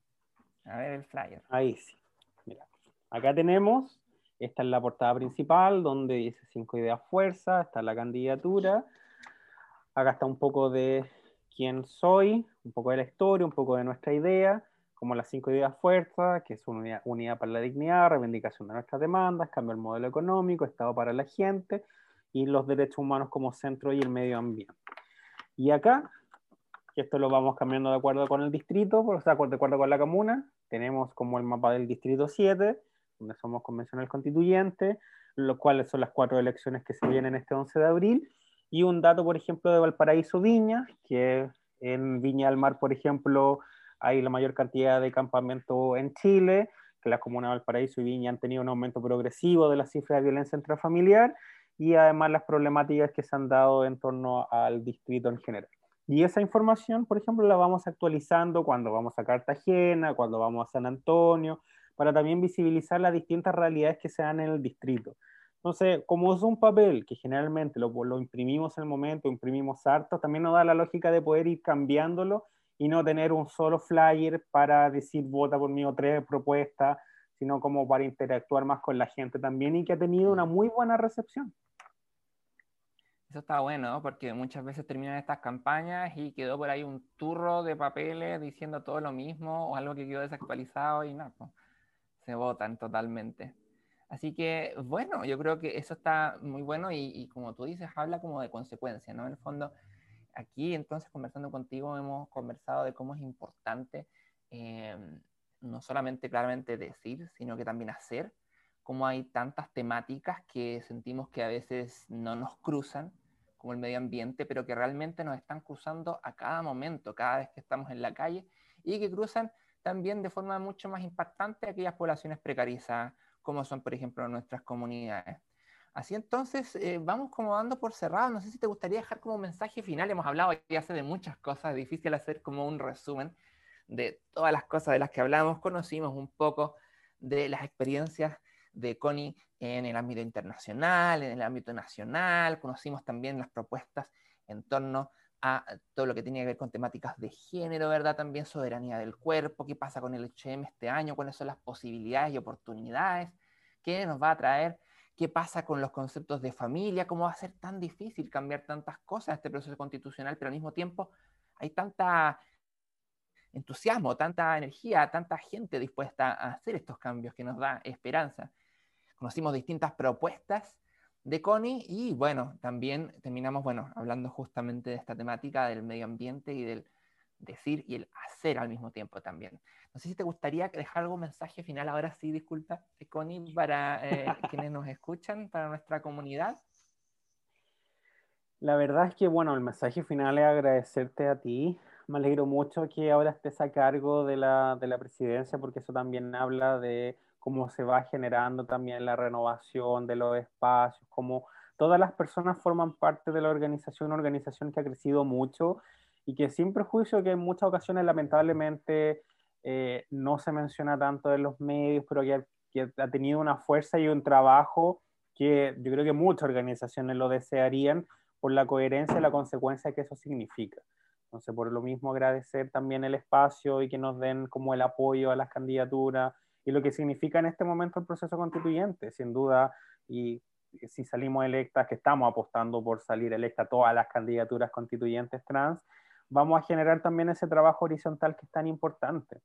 A ver el flyer. Ahí sí. Mira, acá tenemos, esta es la portada principal, donde dice cinco ideas fuerza, está la candidatura. Acá está un poco de quién soy, un poco de la historia, un poco de nuestra idea, como las cinco ideas fuerzas, que es unidad, unidad para la dignidad, reivindicación de nuestras demandas, cambio del modelo económico, Estado para la gente y los derechos humanos como centro y el medio ambiente. Y acá, esto lo vamos cambiando de acuerdo con el distrito, o sea, de acuerdo con la comuna, tenemos como el mapa del distrito 7, donde somos convencional constituyente, los cuales son las cuatro elecciones que se vienen este 11 de abril, y un dato, por ejemplo, de Valparaíso Viña, que en Viña del Mar, por ejemplo, hay la mayor cantidad de campamentos en Chile, que las comunas de Valparaíso y Viña han tenido un aumento progresivo de las cifras de violencia intrafamiliar y además las problemáticas que se han dado en torno al distrito en general. Y esa información, por ejemplo, la vamos actualizando cuando vamos a Cartagena, cuando vamos a San Antonio, para también visibilizar las distintas realidades que se dan en el distrito. Entonces, como es un papel que generalmente lo, lo imprimimos en el momento, imprimimos harto, también nos da la lógica de poder ir cambiándolo y no tener un solo flyer para decir vota por mí o tres propuestas, sino como para interactuar más con la gente también y que ha tenido una muy buena recepción. Eso está bueno, porque muchas veces terminan estas campañas y quedó por ahí un turro de papeles diciendo todo lo mismo o algo que quedó desactualizado y nada, se votan totalmente. Así que, bueno, yo creo que eso está muy bueno y, como tú dices, habla como de consecuencia, ¿no? En el fondo, aquí entonces conversando contigo hemos conversado de cómo es importante eh, no solamente claramente decir, sino que también hacer, cómo hay tantas temáticas que sentimos que a veces no nos cruzan, como el medio ambiente, pero que realmente nos están cruzando a cada momento, cada vez que estamos en la calle, y que cruzan también de forma mucho más impactante aquellas poblaciones precarizadas, como son, por ejemplo, nuestras comunidades. Así entonces, eh, vamos como dando por cerrado. No sé si te gustaría dejar como un mensaje final. Hemos hablado ya hace de muchas cosas, es difícil hacer como un resumen de todas las cosas de las que hablamos. Conocimos un poco de las experiencias de Connie en el ámbito internacional, en el ámbito nacional. Conocimos también las propuestas en torno a todo lo que tiene que ver con temáticas de género, ¿verdad? También soberanía del cuerpo, qué pasa con el HM este año, cuáles son las posibilidades y oportunidades, qué nos va a traer, qué pasa con los conceptos de familia, cómo va a ser tan difícil cambiar tantas cosas en este proceso constitucional, pero al mismo tiempo hay tanta entusiasmo, tanta energía, tanta gente dispuesta a hacer estos cambios que nos da esperanza. Conocimos distintas propuestas de Connie y bueno, también terminamos, bueno, hablando justamente de esta temática del medio ambiente y del decir y el hacer al mismo tiempo también. No sé si te gustaría dejar algún mensaje final, ahora sí, disculpa, Connie, para eh, quienes nos escuchan, para nuestra comunidad. La verdad es que, bueno, el mensaje final es agradecerte a ti. Me alegro mucho que ahora estés a cargo de la, de la presidencia, porque eso también habla de cómo se va generando también la renovación de los espacios, cómo todas las personas forman parte de la organización, una organización que ha crecido mucho y que sin prejuicio que en muchas ocasiones lamentablemente eh, no se menciona tanto en los medios, pero que, que, ha tenido una fuerza y un trabajo que yo creo que muchas organizaciones lo desearían por la coherencia y la consecuencia que eso significa. Entonces, por lo mismo, agradecer también el espacio y que nos den como el apoyo a las candidaturas y lo que significa en este momento el proceso constituyente, sin duda, y si salimos electas, que estamos apostando por salir electa todas las candidaturas constituyentes trans, vamos a generar también ese trabajo horizontal que es tan importante.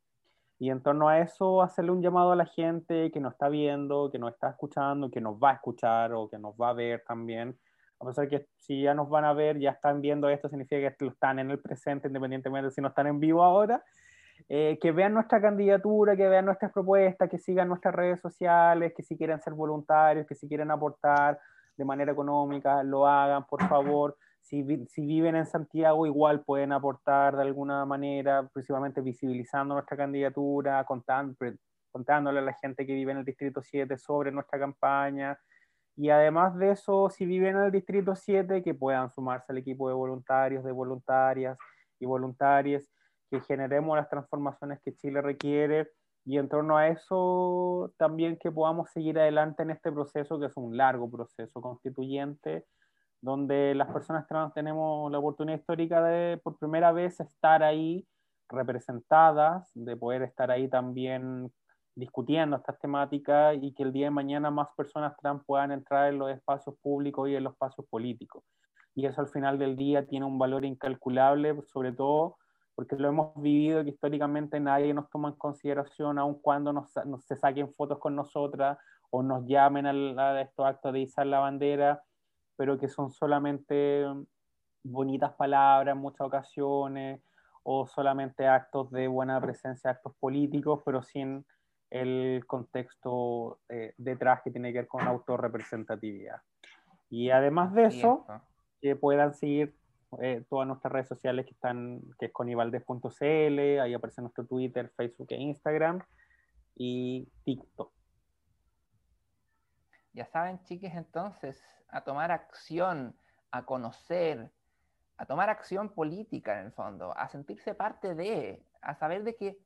Y en torno a eso, hacerle un llamado a la gente que nos está viendo, que nos está escuchando, que nos va a escuchar o que nos va a ver también. A pesar que si ya nos van a ver, ya están viendo esto, significa que están en el presente, independientemente de si no están en vivo ahora. Eh, que vean nuestra candidatura, que vean nuestras propuestas, que sigan nuestras redes sociales, que si quieren ser voluntarios, que si quieren aportar de manera económica, lo hagan, por favor. Si, si viven en Santiago, igual pueden aportar de alguna manera, principalmente visibilizando nuestra candidatura, contando, contándole a la gente que vive en el Distrito 7 sobre nuestra campaña. Y además de eso, si viven en el Distrito 7, que puedan sumarse al equipo de voluntarios, de voluntarias y voluntarias que generemos las transformaciones que Chile requiere y en torno a eso también que podamos seguir adelante en este proceso que es un largo proceso constituyente donde las personas trans tenemos la oportunidad histórica de por primera vez estar ahí representadas, de poder estar ahí también discutiendo estas temáticas y que el día de mañana más personas trans puedan entrar en los espacios públicos y en los espacios políticos. Y eso al final del día tiene un valor incalculable, sobre todo porque lo hemos vivido que históricamente nadie nos toma en consideración, aun cuando nos, se saquen fotos con nosotras o nos llamen a, estos actos de izar la bandera, pero que son solamente bonitas palabras en muchas ocasiones o solamente actos de buena presencia, actos políticos, pero sin el contexto eh, detrás que tiene que ver con autorrepresentatividad. Y además de eso, que puedan seguir eh, todas nuestras redes sociales que están, que es conivaldez.cl, ahí aparece nuestro Twitter, Facebook e Instagram y TikTok. Ya saben, chiques, entonces, a tomar acción, a conocer, a tomar acción política en el fondo, a sentirse parte de, a saber de que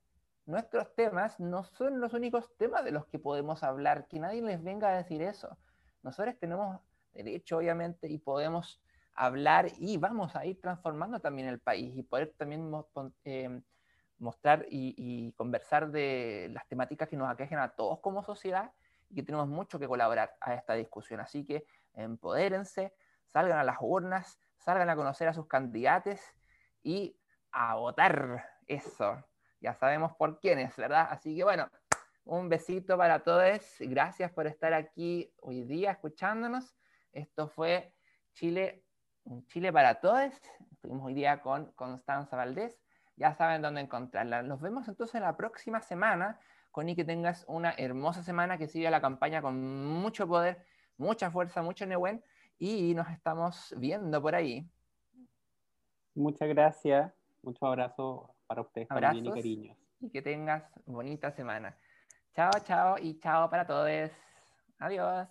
nuestros temas no son los únicos temas de los que podemos hablar, que nadie les venga a decir eso. Nosotros tenemos derecho, obviamente, y podemos hablar y vamos a ir transformando también el país y poder también eh, mostrar y, conversar de las temáticas que nos aquejen a todos como sociedad y que tenemos mucho que colaborar a esta discusión. Así que empodérense, salgan a las urnas, salgan a conocer a sus candidatos y a votar. Eso, ya sabemos por quiénes, ¿verdad? Así que bueno, un besito para todos. Gracias por estar aquí hoy día escuchándonos. Esto fue Chile un Chile para todos. Estuvimos hoy día con Constanza Valdés. Ya saben dónde encontrarla. Nos vemos entonces la próxima semana. Connie, que tengas una hermosa semana que siga la campaña con mucho poder, mucha fuerza, mucho Nehuen. Y nos estamos viendo por ahí. Muchas gracias. Muchos abrazos para ustedes también y cariños. Y que tengas bonita semana. Chao, chao y chao para todos. Adiós.